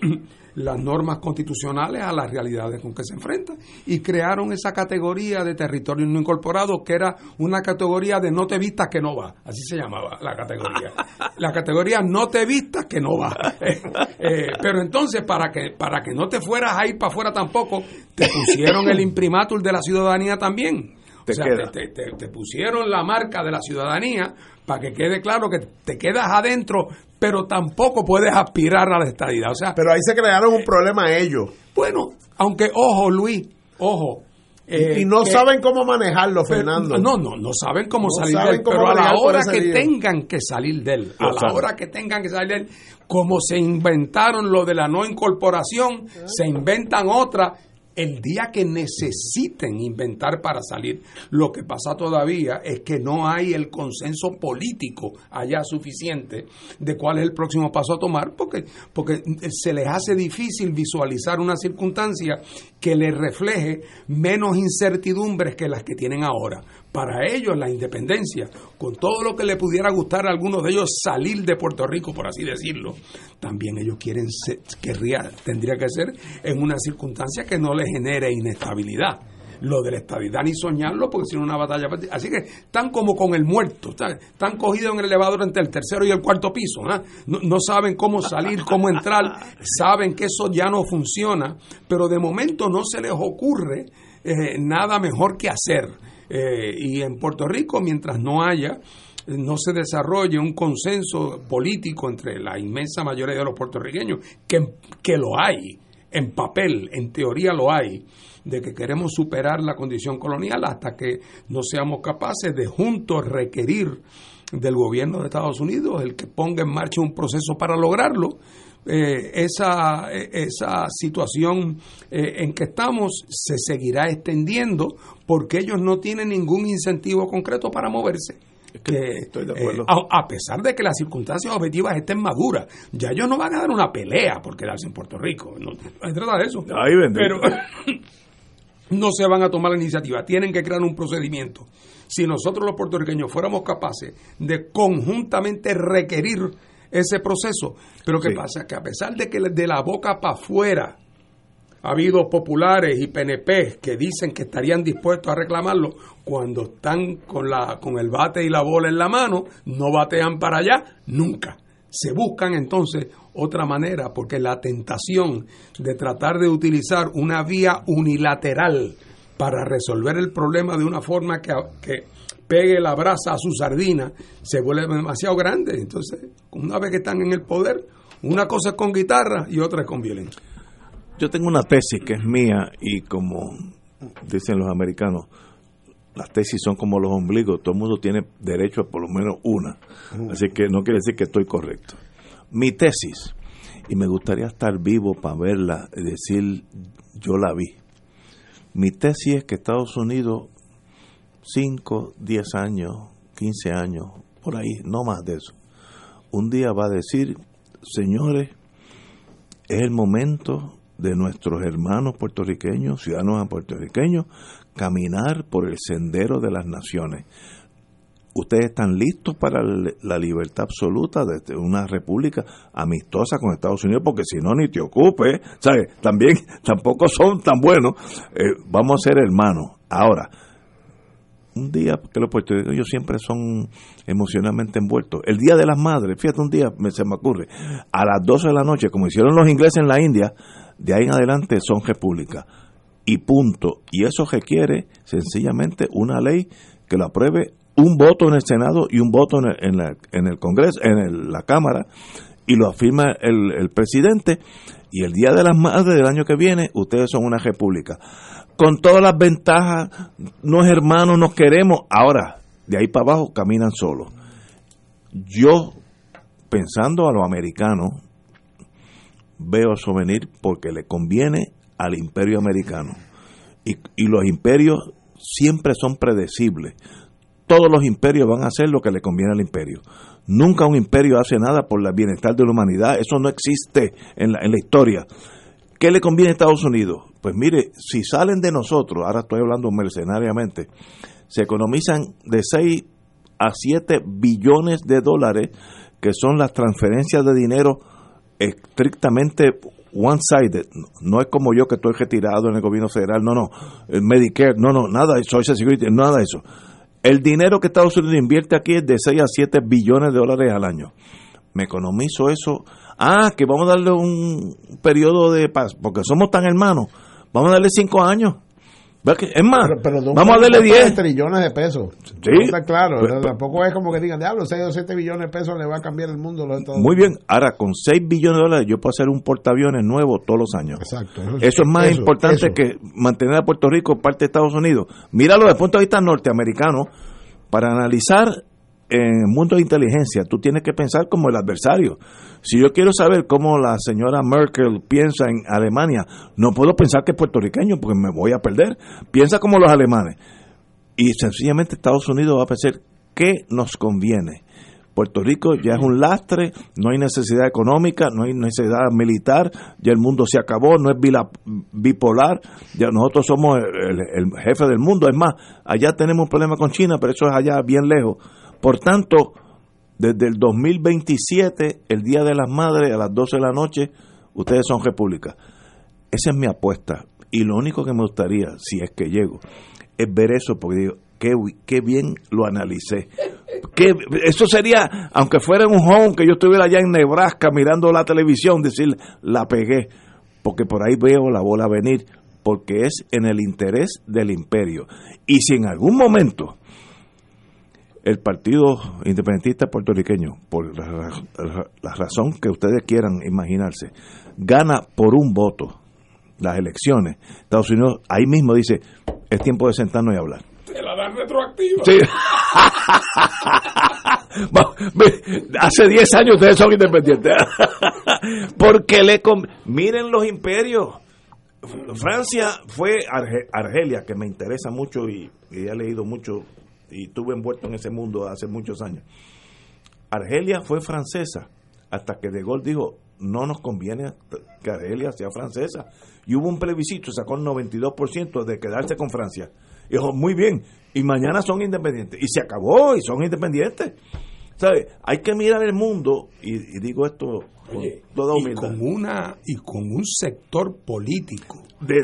las normas constitucionales a las realidades con que se enfrentan y crearon esa categoría de territorio no incorporado que era una categoría de no te vistas que no va, así se llamaba la categoría. [LAUGHS] La categoría no te vistas que no va. [LAUGHS] Eh, eh, pero entonces para que para que no te fueras a ir para afuera tampoco, te pusieron el [LAUGHS] imprimatur de la ciudadanía también. Te o sea, queda. te, te- te pusieron la marca de la ciudadanía para que quede claro que te quedas adentro, pero tampoco puedes aspirar a la estadidad. O sea, Pero ahí se crearon un problema ellos. bueno, aunque, ojo, Luis, ojo. eh, y no que- saben cómo manejarlo, pero- Fernando. No, no, no saben cómo No salir saben de él, cómo pero a la hora que tengan que salir de él, a Lo la saben. hora que tengan que salir de él, como se inventaron lo de la no incorporación, se inventan otra el día que necesiten inventar para salir. Lo que pasa todavía es que no hay el consenso político allá suficiente de cuál es el próximo paso a tomar, porque, porque se les hace difícil visualizar una circunstancia que les refleje menos incertidumbres que las que tienen ahora. Para ellos la independencia, con todo lo que le pudiera gustar a algunos de ellos salir de Puerto Rico, por así decirlo, también ellos quieren ser, querría, tendría que ser en una circunstancia que no les genere inestabilidad. Lo de la estabilidad ni soñarlo porque si no una batalla. Así que están como con el muerto, están cogidos en el elevador entre el tercero y el cuarto piso. No, saben cómo salir, cómo entrar, saben que eso ya no funciona, pero de momento no se les ocurre eh, nada mejor que hacer. Eh, y en Puerto Rico, mientras no haya, no se desarrolle un consenso político entre la inmensa mayoría de los puertorriqueños, que, que lo hay, en papel, en teoría lo hay, de que queremos superar la condición colonial hasta que no seamos capaces de juntos requerir del gobierno de Estados Unidos el que ponga en marcha un proceso para lograrlo. Eh, esa, eh, esa situación eh, en que estamos se seguirá extendiendo porque ellos no tienen ningún incentivo concreto para moverse. Que, estoy de eh, acuerdo. a, a pesar de que las circunstancias objetivas estén maduras, ya ellos no van a dar una pelea por quedarse en Puerto Rico. No, se trata de eso. Bendito. Pero [LAUGHS] no se van a tomar la iniciativa, tienen que crear un procedimiento. Si nosotros los puertorriqueños fuéramos capaces de conjuntamente requerir ese proceso, pero ¿qué Sí. pasa? Que a pesar de que de la boca para afuera ha habido populares y PNP que dicen que estarían dispuestos a reclamarlo, cuando están con, la, con el bate y la bola en la mano, no batean para allá nunca. Se buscan entonces otra manera, porque la tentación de tratar de utilizar una vía unilateral para resolver el problema de una forma que, que pegue la brasa a su sardina, se vuelve demasiado grande. Entonces, una vez que están en el poder, una cosa es con guitarra y otra es con violencia. Yo tengo una tesis que es mía y como dicen los americanos, las tesis son como los ombligos, todo el mundo tiene derecho a por lo menos una. Así que no quiere decir que estoy correcto. Mi tesis, y me gustaría estar vivo para verla y decir, yo la vi. Mi tesis es que Estados Unidos, 5, 10 años, 15 años, por ahí, no más de eso, un día va a decir, señores, es el momento de nuestros hermanos puertorriqueños, ciudadanos puertorriqueños, caminar por el sendero de las naciones. ¿Ustedes están listos para la libertad absoluta de una república amistosa con Estados Unidos? Porque si no, ni te ocupes, ¿sabes? También [LAUGHS] tampoco son tan buenos. Eh, vamos a ser hermanos. Ahora, un día que los puertorriqueños siempre son emocionalmente envueltos. El Día de las Madres, fíjate un día, me, se me ocurre, a las 12 de la noche, como hicieron los ingleses en la India, de ahí en adelante son repúblicas. Y punto. Y eso requiere sencillamente una ley que lo apruebe un voto en el Senado y un voto en el, en la, en el Congreso, en la Cámara, y lo afirma el, el presidente. Y el Día de las Madres del año que viene, ustedes son una república. Con todas las ventajas, no es hermanos, nos queremos. Ahora, de ahí para abajo caminan solos. Yo, pensando a los americanos, veo eso venir porque le conviene al imperio americano. Y, y los imperios siempre son predecibles. Todos los imperios van a hacer lo que le conviene al imperio. Nunca un imperio hace nada por el bienestar de la humanidad. Eso no existe en la, en la historia. ¿Qué le conviene a Estados Unidos? Pues mire, si salen de nosotros, ahora estoy hablando mercenariamente, se economizan de 6 a 7 billones de dólares, que son las transferencias de dinero estrictamente one-sided. No es como yo que estoy retirado en el gobierno federal, no, no. El Medicare, no, no, nada de Social Security, nada de eso. El dinero que Estados Unidos invierte aquí es de 6 a 7 billones de dólares al año. Me economizo eso. Ah, que vamos a darle un periodo de paz, porque somos tan hermanos. Vamos a darle 5 años. Es más, vamos a darle 10 trillones de pesos. Sí. está claro. Pues, tampoco es como que digan, diablo, 6 o 7 billones de pesos le va a cambiar el mundo. Los muy bien. Ahora, con 6 billones de dólares, yo puedo hacer un portaaviones nuevo todos los años. Exacto. Eso, es más importante que mantener a Puerto Rico parte de Estados Unidos. Míralo desde el punto de vista norteamericano. Para analizar en el mundo de inteligencia, tú tienes que pensar como el adversario. Si yo quiero saber cómo la señora Merkel piensa en Alemania, no puedo pensar que es puertorriqueño porque me voy a perder. Piensa como los alemanes. Y sencillamente Estados Unidos va a pensar qué nos conviene. Puerto Rico ya es un lastre, no hay necesidad económica, no hay necesidad militar, ya el mundo se acabó, no es bipolar, ya nosotros somos el, el jefe del mundo. Es más, allá tenemos un problema con China, pero eso es allá bien lejos. Por tanto, desde el 2027, el Día de las Madres, a las 12 de la noche, ustedes son república. Esa es mi apuesta. Y lo único que me gustaría, si es que llego, es ver eso, porque digo, qué, bien lo analicé. Que, eso sería, aunque fuera un home, que yo estuviera allá en Nebraska mirando la televisión, decir, la pegué, porque por ahí veo la bola venir, porque es en el interés del imperio. Y si en algún momento el Partido Independentista Puertorriqueño, por la, razón que ustedes quieran imaginarse, gana por un voto las elecciones, Estados Unidos ahí mismo dice, es tiempo de sentarnos y hablar. Te la dan retroactiva. Sí. [LAUGHS] Hace 10 años ustedes son independientes. [LAUGHS] Porque le... Miren los imperios. Francia fue Argelia, que me interesa mucho y, y he leído mucho y estuve envuelto en ese mundo hace muchos años. Argelia fue francesa hasta que De Gaulle dijo, no nos conviene que Argelia sea francesa. Y hubo un plebiscito, sacó el 92% de quedarse con Francia. Y dijo, muy bien, y mañana son independientes. Y se acabó, y son independientes. ¿Sabe? Hay que mirar el mundo, y, digo esto con toda humildad. Y con, una, y con un sector político. De,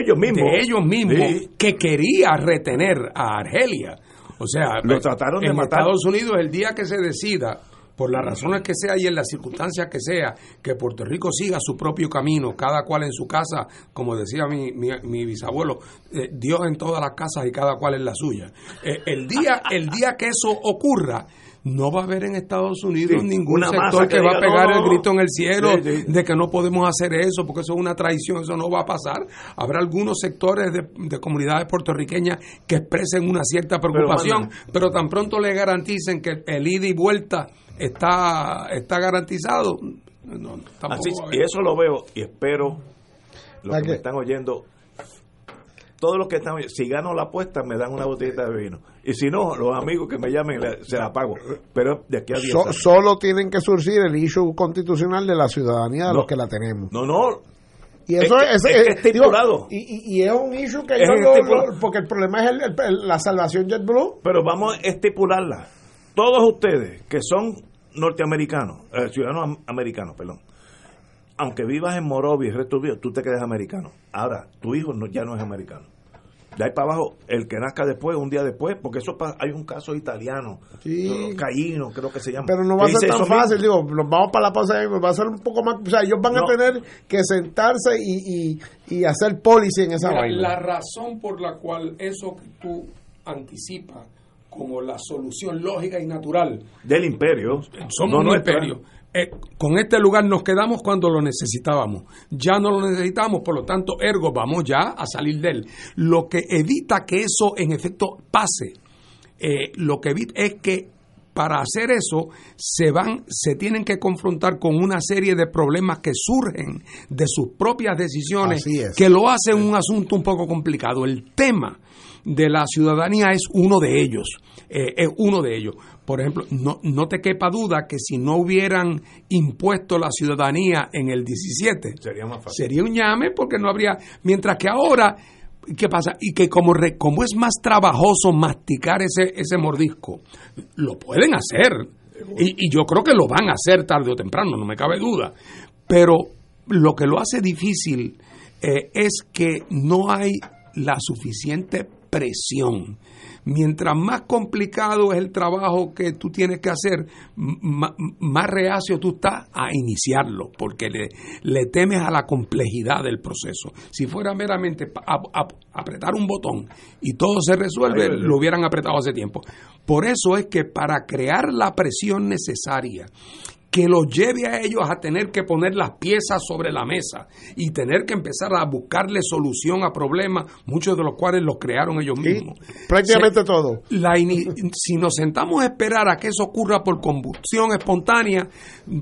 ellos mismos. De ellos mismos, que quería retener a Argelia. O sea, lo trataron de en matar. Estados Unidos, el día que se decida por las razones que sea y en las circunstancias que sea, que Puerto Rico siga su propio camino, cada cual en su casa, como decía mi, mi, bisabuelo, eh, Dios en todas las casas y cada cual en la suya. Eh, el, día, el día que eso ocurra, no va a haber en Estados Unidos ningún sector que, va a pegar el grito en el cielo de que no podemos hacer eso, porque eso es una traición, eso no va a pasar. Habrá algunos sectores de, comunidades puertorriqueñas que expresen una cierta preocupación, pero, tan pronto le garanticen que el ida y vuelta está, está garantizado. y eso lo veo y espero, los que me están oyendo, todos los que están si gano la apuesta me dan una botellita de vino. Y si no, los amigos que me llamen se la pago. Pero de aquí a 10 Solo tienen que surgir el issue constitucional de la ciudadanía de los que la tenemos. No, no. Y eso es, estipulado. y, es un issue que yo porque el problema es la salvación JetBlue. Pero vamos a estipularla. Todos ustedes que son norteamericanos, eh, ciudadanos americanos, perdón, aunque vivas en Morovia y el resto de tú te quedas americano. Ahora, tu hijo no, ya no es americano. De ahí para abajo, el que nazca después, un día después, porque eso hay un caso italiano, sí. Caíno, creo que se llama. Pero no va a ser tan fácil, digo, nos vamos para la pausa, va a ser un poco más, o sea, ellos van a tener que sentarse y, y, hacer policy en esa vaina. La razón por la cual eso que tú anticipas como la solución lógica y natural del imperio, somos un imperio, eh, con este lugar nos quedamos cuando lo necesitábamos. Ya no lo necesitamos, por lo tanto, ergo, vamos ya a salir de él. Lo que evita que eso en efecto pase, eh, lo que evita es que para hacer eso se van, se tienen que confrontar con una serie de problemas que surgen de sus propias decisiones, que lo hacen un asunto un poco complicado. El tema de la ciudadanía es uno de ellos, eh, es uno de ellos. Por ejemplo, no, no te quepa duda que si no hubieran impuesto la ciudadanía en el 17, sería, más fácil. sería un llame porque no habría, mientras que ahora, ¿qué pasa? Y que como, como es más trabajoso masticar ese, ese mordisco, lo pueden hacer. Y, yo creo que lo van a hacer tarde o temprano, no me cabe duda. Pero lo que lo hace difícil eh, es que no hay la suficiente presión mientras más complicado es el trabajo que tú tienes que hacer, más, reacio tú estás a iniciarlo, porque le, temes a la complejidad del proceso. Si fuera meramente apretar un botón y todo se resuelve, lo hubieran apretado hace tiempo. Por eso es que para crear la presión necesaria que los lleve a ellos a tener que poner las piezas sobre la mesa y tener que empezar a buscarle solución a problemas, muchos de los cuales los crearon ellos mismos. prácticamente todo. [LAUGHS] si nos sentamos a esperar a que eso ocurra por combustión espontánea,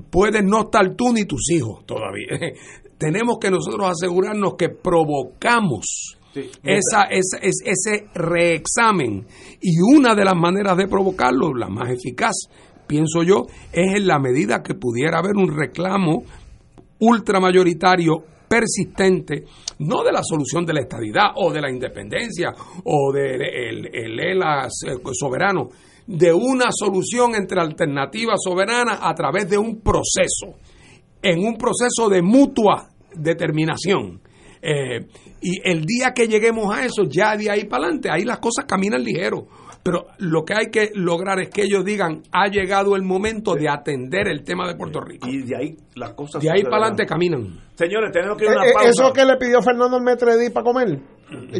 puedes no estar tú ni tus hijos todavía. [LAUGHS] Tenemos que nosotros asegurarnos que provocamos. esa, esa, ese reexamen y una de las maneras de provocarlo, la más eficaz, pienso yo, es en la medida que pudiera haber un reclamo ultramayoritario persistente, no de la solución de la estadidad o de la independencia o del el, ELA soberano, de una solución entre alternativas soberanas a través de un proceso, en un proceso de mutua determinación. Eh, y el día que lleguemos a eso, ya de ahí para adelante, ahí las cosas caminan ligero. Pero lo que hay que lograr es que ellos digan, ha llegado el momento de atender el tema de Puerto Rico. Y de ahí las cosas... De ahí para adelante caminan. Señores, tenemos que ir a una eh, eh, ¿Eso que le pidió Fernando el Metredi para comer?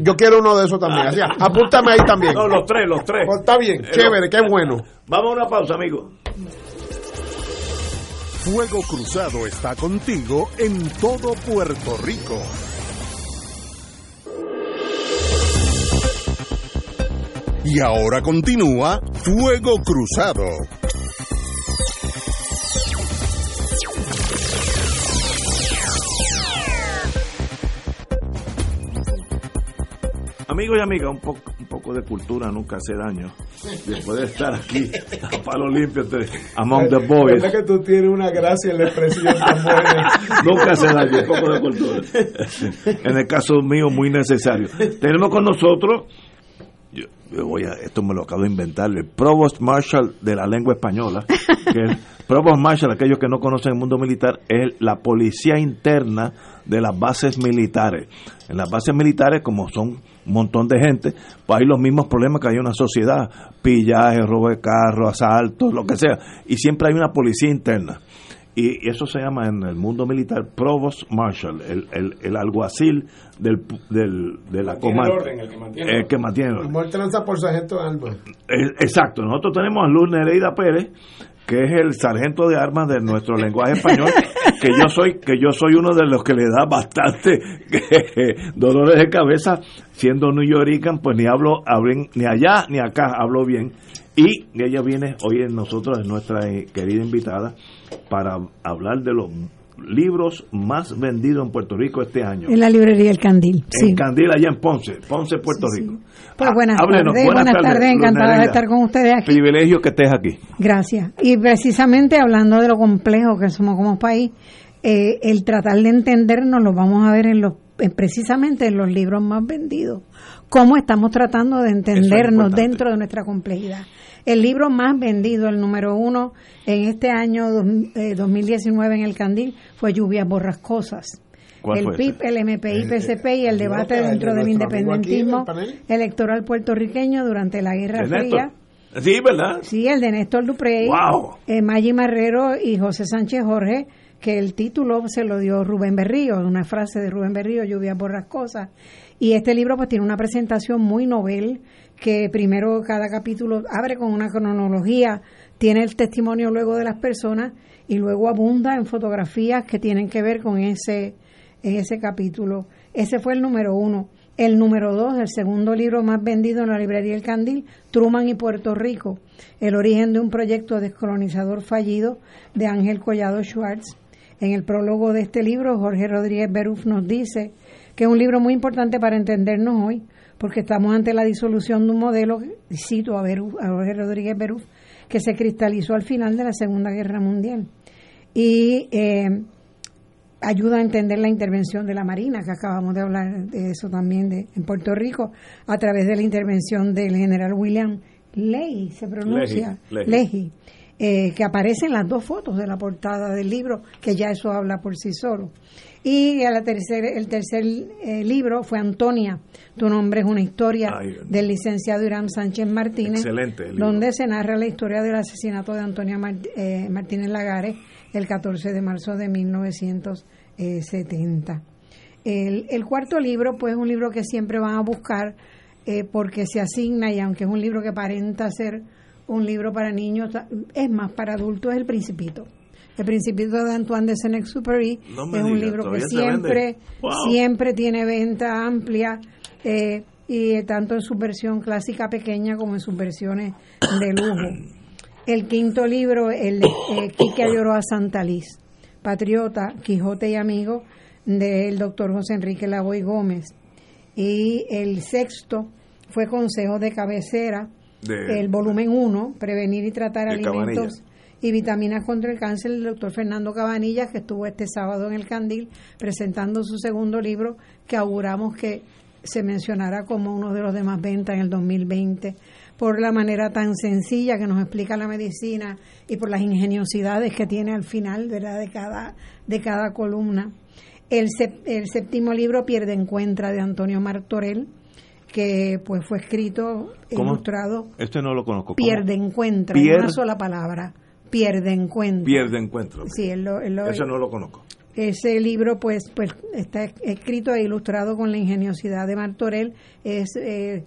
Yo quiero uno de esos también. Así, apúntame ahí también. No, los tres, los tres. Pues está bien, eh, chévere, qué bueno. Vamos a una pausa, amigo. Fuego Cruzado está contigo en todo Puerto Rico. Y ahora continúa Fuego Cruzado. Amigos y amigas, un poco, un poco de cultura nunca hace daño. Después de estar aquí a palo limpio among the boys. Es que tú tienes una gracia en la expresión tan [LAUGHS] nunca hace daño, un poco de cultura. En el caso mío, muy necesario. Tenemos con nosotros yo, voy a, esto me lo acabo de inventar, el Provost Marshal de la lengua española, que el [LAUGHS] Provost Marshal, aquellos que no conocen el mundo militar, es la policía interna de las bases militares. En las bases militares, como son un montón de gente, pues hay los mismos problemas que hay en una sociedad, pillaje, robo de carros, asaltos, lo que sea, y siempre hay una policía interna. Y eso se llama en el mundo militar Provost Marshal, el, el, el alguacil del, del, de la comanda. el orden, el que mantiene El el que mantiene el El orden. muerte lanza por sargento de armas. Eh, Exacto, nosotros tenemos a Luz Nereida Pérez, que es el sargento de armas de nuestro lenguaje español, que yo soy que yo soy uno de los que le da bastante [LAUGHS] dolores de cabeza, siendo New Yorican, pues ni hablo, hablen- ni allá ni acá hablo bien. Y ella viene hoy en nosotros, es nuestra eh, querida invitada, para hablar de los libros más vendidos en Puerto Rico este año. En la librería El Candil. Sí. En Candil, allá en Ponce, Ponce, Puerto Sí, sí. Rico. Pues buenas háblenos, tardes, buenas tardes, Luz encantada de estar con ustedes aquí. Privilegio que estés aquí. Gracias. Y precisamente hablando de lo complejo que somos como país, eh, el tratar de entendernos lo vamos a ver en los en- precisamente en los libros más vendidos. Cómo estamos tratando de entendernos dentro de nuestra complejidad. El libro más vendido, el número uno en este año dos- eh, 2019 en el Candil, fue Lluvias Borrascosas. ¿Cuál el fue PIB, ese? el MPI, PCP y el debate que dentro de del el independentismo electoral puertorriqueño durante la Guerra ¿De Fría. Sí, ¿verdad? Sí, el de Néstor Duprey, Wow. eh, Maggi Marrero y José Sánchez Jorge, que el título se lo dio Rubén Berrío, una frase de Rubén Berrío, Lluvias borrascosas. Y este libro pues tiene una presentación muy novel, que primero cada capítulo abre con una cronología, tiene el testimonio luego de las personas y luego abunda en fotografías que tienen que ver con ese, ese capítulo. Ese fue el número uno. El número dos, el segundo libro más vendido en la librería El Candil, Truman y Puerto Rico, el origen de un proyecto descolonizador fallido de Ángel Collado Schwartz. En el prólogo de este libro, Jorge Rodríguez Beruf nos dice que es un libro muy importante para entendernos hoy, porque estamos ante la disolución de un modelo, cito a, Beruf, a Jorge Rodríguez Beruf, que se cristalizó al final de la Segunda Guerra Mundial. Y eh, ayuda a entender la intervención de la Marina, que acabamos de hablar de eso también de, en Puerto Rico, a través de la intervención del general William Leahy, se pronuncia. Leahy, eh, que aparece en las dos fotos de la portada del libro, que ya eso habla por sí solo. Y la tercer, el tercer eh, libro fue Antonia, tu nombre es una historia Ay, del licenciado Irán Sánchez Martínez, donde se narra la historia del asesinato de Antonia Mart- eh, Martínez Lagares el 14 de marzo de 1970. El, el cuarto libro, pues, es un libro que siempre van a buscar eh, porque se asigna y aunque es un libro que aparenta ser un libro para niños, es más para adultos, es El Principito. El Principito de Antoine de Saint-Exupéry No es un libro que ¿todavía se siempre? Wow. siempre tiene venta amplia eh, y tanto en su versión clásica pequeña como en sus versiones de lujo. El quinto libro, el de eh, Quique Ayoroa Santaliz, Patriota, Quijote y Amigo, del doctor José Enrique Lavoy Gómez. Y el sexto fue Consejo de Cabecera, De- el volumen 1, Prevenir y Tratar Alimentos. Y Vitaminas contra el Cáncer, del doctor Fernando Cabanillas, que estuvo este sábado en el Candil presentando su segundo libro, que auguramos que se mencionará como uno de los de más ventas en el 2020, por la manera tan sencilla que nos explica la medicina y por las ingeniosidades que tiene al final ¿verdad? De, cada, de cada columna. El, el séptimo libro, Pierde Encuentra, de Antonio Martorell, que pues fue escrito, ¿Cómo? ilustrado, Este no lo conozco. ¿Cómo? Pierde Encuentra, en una sola palabra, Pierde Encuentra. Pierde encuentro. Sí, él lo- él lo- Ese no lo conozco. ese libro pues pues está escrito e ilustrado con la ingeniosidad de Martorell es eh,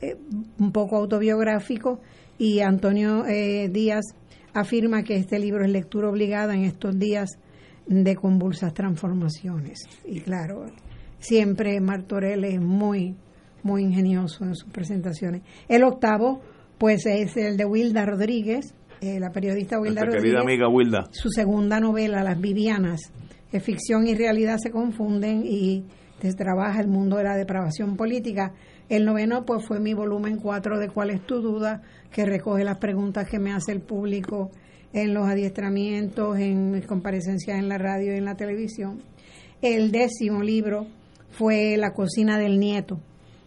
eh, un poco autobiográfico y Antonio eh, Díaz afirma que este libro es lectura obligada en estos días de convulsas transformaciones y claro siempre Martorell es muy muy ingenioso en sus presentaciones el octavo pues es el de Wilda Rodríguez eh, la periodista Wilda Nuestra Rodríguez querida amiga Wilda. su segunda novela, Las Vivianas, que ficción y realidad se confunden y trabaja el mundo de la depravación política. El noveno pues fue mi volumen 4 de ¿Cuál es tu duda? que recoge las preguntas que me hace el público en los adiestramientos, en mis comparecencias en la radio y en la televisión. El décimo libro fue La cocina del nieto,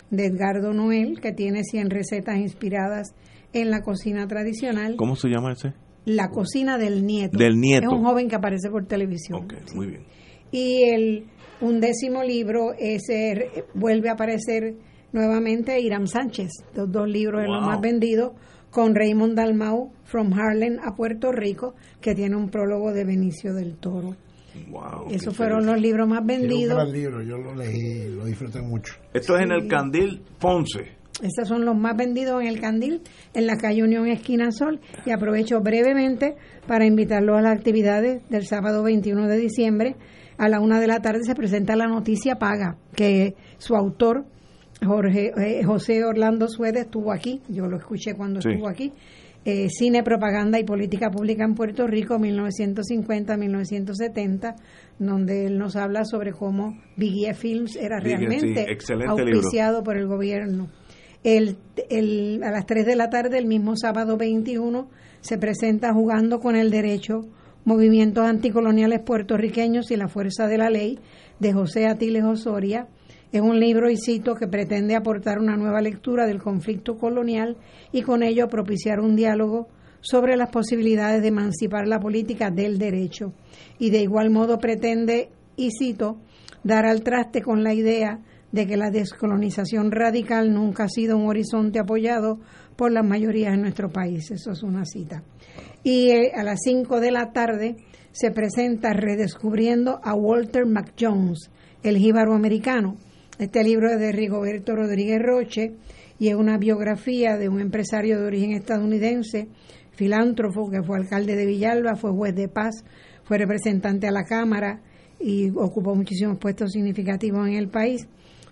de Edgardo Noel, que tiene 100 recetas inspiradas en la cocina tradicional. ¿Cómo se llama ese? La cocina del nieto. Del nieto. Es un joven que aparece por televisión. Ok, muy bien. Y el undécimo libro ese vuelve a aparecer nuevamente Irán Sánchez, los dos libros de los más vendidos, con Raymond Dalmau, From Harlem a Puerto Rico, que tiene un prólogo de Benicio del Toro. Wow, Esos fueron los libros más Es un vendidos. gran libro, yo lo leí, lo disfruté mucho. Esto es en el Candil Ponce. Estos son los más vendidos en el Candil, en la calle Unión Esquina Sol. Y aprovecho brevemente para invitarlos a las actividades del sábado 21 de diciembre. A la una de la tarde se presenta la noticia paga, que su autor, Jorge, eh, José Orlando Suede, estuvo aquí. Yo lo escuché cuando Sí. estuvo aquí. Eh, Cine, Propaganda y Política Pública en Puerto Rico, 1950-1970, donde él nos habla sobre cómo Biggie Films era sí, realmente libro. auspiciado por el gobierno. El, el- a las 3 de la tarde, el mismo sábado 21, se presenta Jugando con el Derecho, Movimientos Anticoloniales Puertorriqueños y la Fuerza de la Ley, de José Atiles Osoria. Es un libro, y cito, que pretende aportar una nueva lectura del conflicto colonial y con ello propiciar un diálogo sobre las posibilidades de emancipar la política del derecho. Y de igual modo pretende, y cito, dar al traste con la idea de que la descolonización radical nunca ha sido un horizonte apoyado por las mayorías en nuestro país. Eso es una cita. Y eh, a las 5 de la tarde se presenta Redescubriendo a Walter McJones, el jíbaro americano. Este libro es de Rigoberto Rodríguez Roche y es una biografía de un empresario de origen estadounidense, filántropo, que fue alcalde de Villalba, fue juez de paz, fue representante a la Cámara y ocupó muchísimos puestos significativos en el país.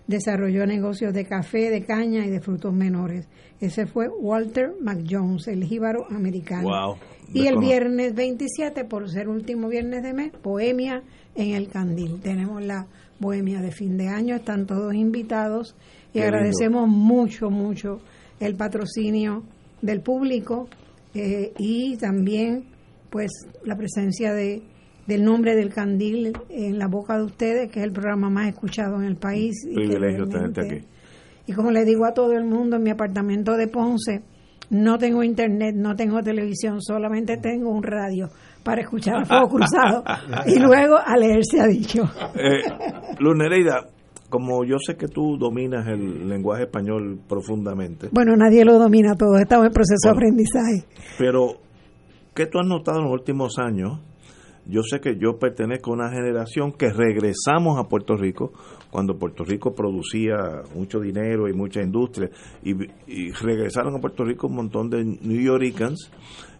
Desarrolló negocios de café, de caña y de frutos menores. Ese fue Walter McJones, el jíbaro americano. Wow. Y el viernes 27, por ser último viernes de mes, Bohemia en el Candil. Tenemos la Bohemia de fin de año, están todos invitados y Qué lindo. agradecemos mucho, mucho el patrocinio del público eh, y también pues la presencia de del nombre del Candil en la boca de ustedes, que es el programa más escuchado en el país. y que Privilegio tenerte aquí. y como le digo a todo el mundo, en mi apartamento de Ponce no tengo internet, no tengo televisión, solamente tengo un radio para escuchar a Fuego Cruzado [LAUGHS] y luego a leer se ha dicho. Eh, Luz Nereida, como yo sé que tú dominas el lenguaje español profundamente, Bueno, nadie lo domina todo, estamos en proceso de aprendizaje. pero ¿qué tú has notado en los últimos años? Yo sé que yo pertenezco a una generación que regresamos a Puerto Rico cuando Puerto Rico producía mucho dinero y mucha industria y, y regresaron a Puerto Rico un montón de New Yorkers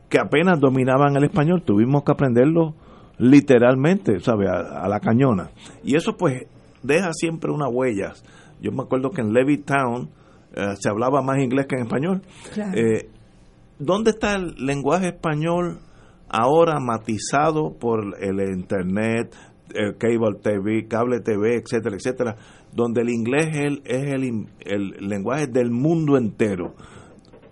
que apenas dominaban el español, tuvimos que aprenderlo literalmente, ¿sabe? A, a la cañona. Y eso pues deja siempre una huella. Yo me acuerdo que en Levittown eh, se hablaba más inglés que en español. Claro. Eh, ¿Dónde está el lenguaje español ahora matizado por el internet, el cable TV, cable TV, etcétera, etcétera, donde el inglés es el, es el, el lenguaje del mundo entero?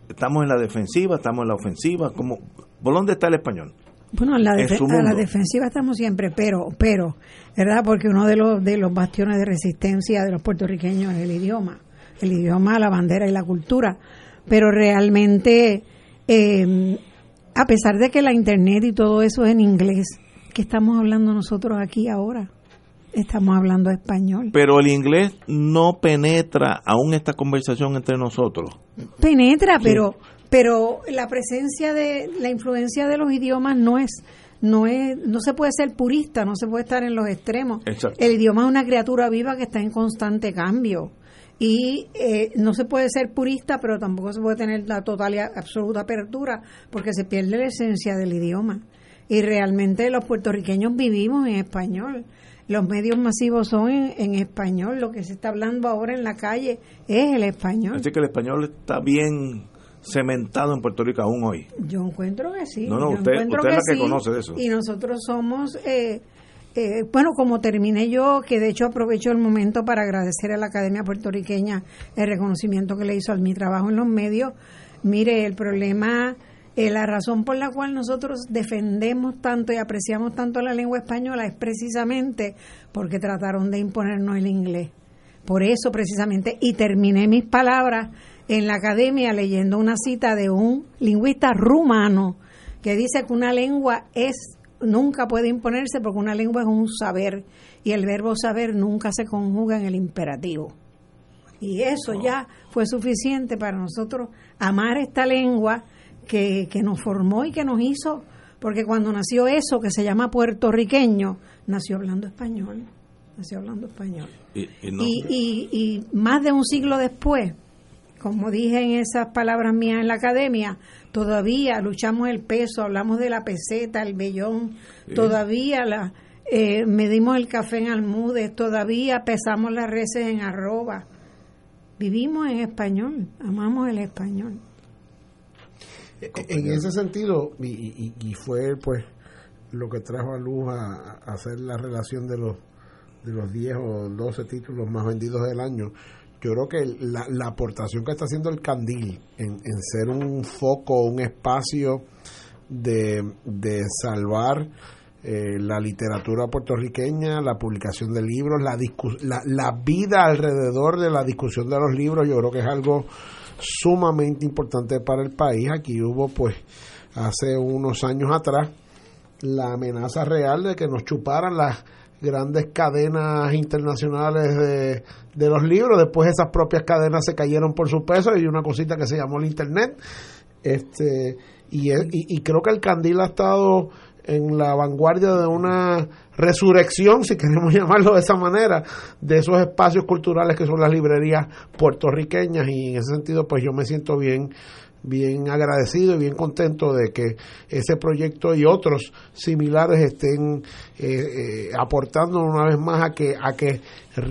Estamos en la defensiva, estamos en la ofensiva, ¿cómo, ¿por dónde está el español? Bueno, en la en defe- su a la defensiva estamos siempre, pero, pero, ¿verdad? Porque uno de los, de los bastiones de resistencia de los puertorriqueños es el idioma, el idioma, la bandera y la cultura. Pero realmente, eh, a pesar de que la internet y todo eso es en inglés, ¿qué estamos hablando nosotros aquí ahora? Estamos hablando español. Pero el inglés no penetra aún esta conversación entre nosotros. penetra, pero pero la presencia de la influencia de los idiomas no es no es no se puede ser purista, no se puede estar en los extremos. Exacto. El idioma es una criatura viva que está en constante cambio y eh, no se puede ser purista, pero tampoco se puede tener la total y absoluta apertura porque se pierde la esencia del idioma. Y realmente los puertorriqueños vivimos en español. Los medios masivos son en, en español. Lo que se está hablando ahora en la calle es el español. Así que el español está bien cementado en Puerto Rico aún hoy. Yo encuentro que sí. No, no, usted- usted es la que sí, conoce de eso. Y nosotros somos, eh, eh, bueno, como terminé yo, que de hecho aprovecho el momento para agradecer a la Academia Puertorriqueña el reconocimiento que le hizo a mi trabajo en los medios. Mire, el problema, eh, la razón por la cual nosotros defendemos tanto y apreciamos tanto la lengua española es precisamente porque trataron de imponernos el inglés Por eso precisamente, y terminé mis palabras en la academia leyendo una cita de un lingüista rumano que dice que una lengua es nunca puede imponerse porque una lengua es un saber y el verbo saber nunca se conjuga en el imperativo. Y eso ya fue suficiente para nosotros amar esta lengua que, que nos formó y que nos hizo, porque cuando nació eso que se llama puertorriqueño, nació hablando español, nació hablando español. Y, y, y, más de un siglo después, como dije en esas palabras mías en la academia, todavía luchamos el peso, hablamos de la peseta, el vellón, todavía la, eh, medimos el café en almudes, todavía pesamos las reses en arroba. Vivimos en español, amamos el español. En ese sentido, y, y, fue pues lo que trajo a luz a, hacer la relación de los de los 10 o 12 títulos más vendidos del año, yo creo que la, la aportación que está haciendo el Candil en, ser un foco, un espacio de, de salvar eh, la literatura puertorriqueña, la publicación de libros, la, la, la vida alrededor de la discusión de los libros, yo creo que es algo sumamente importante para el país. Aquí hubo, pues, hace unos años atrás, la amenaza real de que nos chuparan las grandes cadenas internacionales de, de los libros. Después esas propias cadenas se cayeron por su peso y una cosita que se llamó el Internet. Este, y, y, y creo que el Candil ha estado en la vanguardia de una resurrección, si queremos [LAUGHS] llamarlo de esa manera, de esos espacios culturales que son las librerías puertorriqueñas y en ese sentido pues yo me siento bien bien agradecido y bien contento de que ese proyecto y otros similares estén eh, eh, aportando una vez más a que a que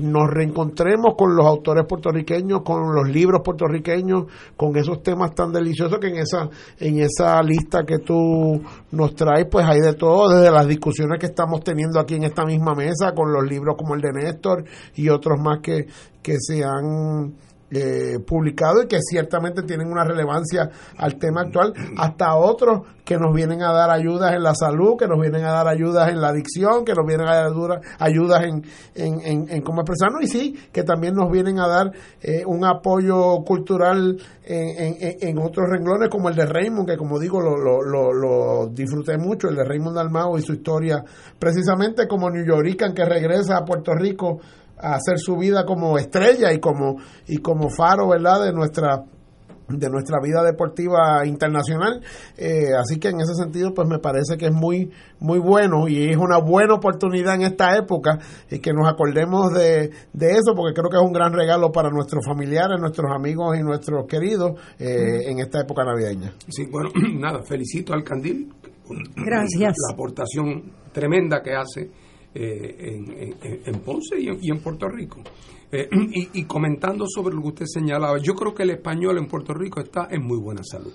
nos reencontremos con los autores puertorriqueños, con los libros puertorriqueños, con esos temas tan deliciosos que en esa en esa lista que tú nos traes, pues hay de todo, desde las discusiones que estamos teniendo aquí en esta misma mesa con los libros como el de Néstor y otros más que que se han eh, publicado y que ciertamente tienen una relevancia al tema actual, hasta otros que nos vienen a dar ayudas en la salud, que nos vienen a dar ayudas en la adicción, que nos vienen a dar ayudas en, en, en, cómo expresarnos. Y sí, que también nos vienen a dar eh, un apoyo cultural en, en, otros renglones como el de Raymond, que como digo lo, lo, lo, lo disfruté mucho, el de Raymond Dalmao y su historia, precisamente como New Yorican que regresa a Puerto Rico a hacer su vida como estrella y como y como faro verdad de nuestra de nuestra vida deportiva internacional. Eh, así que en ese sentido pues me parece que es muy muy bueno y es una buena oportunidad en esta época y que nos acordemos de, de eso porque creo que es un gran regalo para nuestros familiares nuestros amigos y nuestros queridos eh, en esta época navideña. Sí bueno [CLEARS THROAT] nada felicito al Candil gracias. la aportación tremenda que hace eh, en, Ponce y en, Puerto Rico. Eh, [CLEARS THROAT] y, comentando sobre lo que usted señalaba, yo creo que el español en Puerto Rico está en muy buena salud.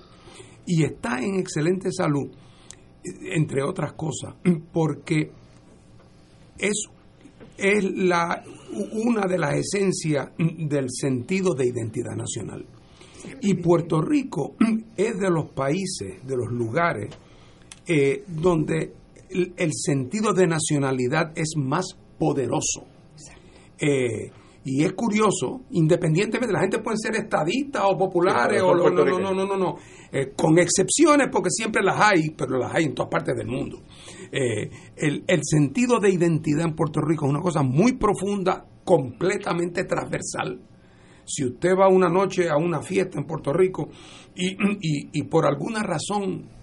Y está en excelente salud, entre otras cosas, [CLEARS THROAT] porque es, es la, una de las esencias del sentido de identidad nacional. Y Puerto Rico [CLEARS THROAT] es de los países, de los lugares, eh, donde el, sentido de nacionalidad es más poderoso. Eh, y es curioso, independientemente, la gente puede ser estadistas o populares, o no, no, no, no, no, no, eh, con excepciones, porque siempre las hay, pero las hay en todas partes del mundo. Eh, el, el, sentido de identidad en Puerto Rico es una cosa muy profunda, completamente transversal. Si usted va una noche a una fiesta en Puerto Rico y, y, y por alguna razón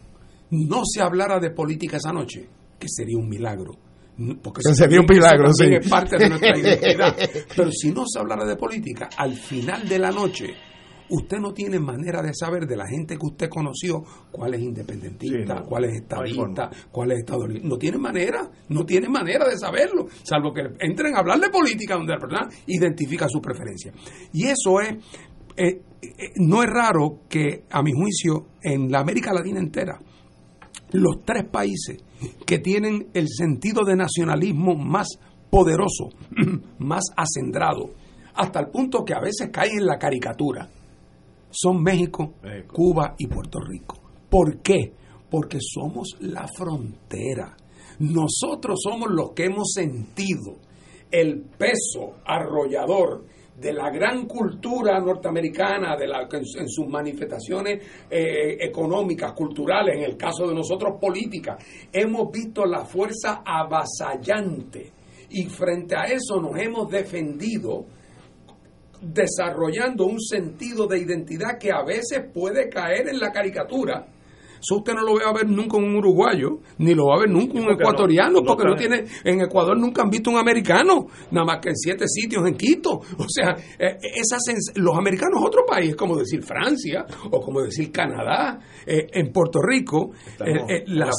no se hablara de política esa noche, que sería un milagro. Porque sería un milagro, sí. Es parte de nuestra [LAUGHS] identidad. Pero si no se hablara de política, al final de la noche, usted no tiene manera de saber de la gente que usted conoció cuál es independentista, cuál es estadista, cuál es estadounidense. No tiene manera, no tiene manera de saberlo, salvo que entren a hablar de política donde la persona identifica su preferencia. Y eso es, eh, eh, no es raro que, a mi juicio, en la América Latina entera, los tres países que tienen el sentido de nacionalismo más poderoso, [CLEARS THROAT] más acendrado, hasta el punto que a veces cae en la caricatura, son México, Cuba y Puerto Rico. ¿Por qué? Porque somos la frontera. Nosotros somos los que hemos sentido el peso arrollador de la gran cultura norteamericana, de la, en, sus manifestaciones eh, económicas, culturales, en el caso de nosotros políticas, hemos visto la fuerza avasallante y frente a eso nos hemos defendido desarrollando un sentido de identidad que a veces puede caer en la caricatura eso usted no lo va a ver nunca un uruguayo, ni lo va a ver nunca un ecuatoriano, porque no tiene, en Ecuador nunca han visto un americano, nada más que en siete sitios en Quito. O sea, eh, los americanos otro país, como decir Francia o como decir Canadá, eh, en Puerto Rico, eh, la,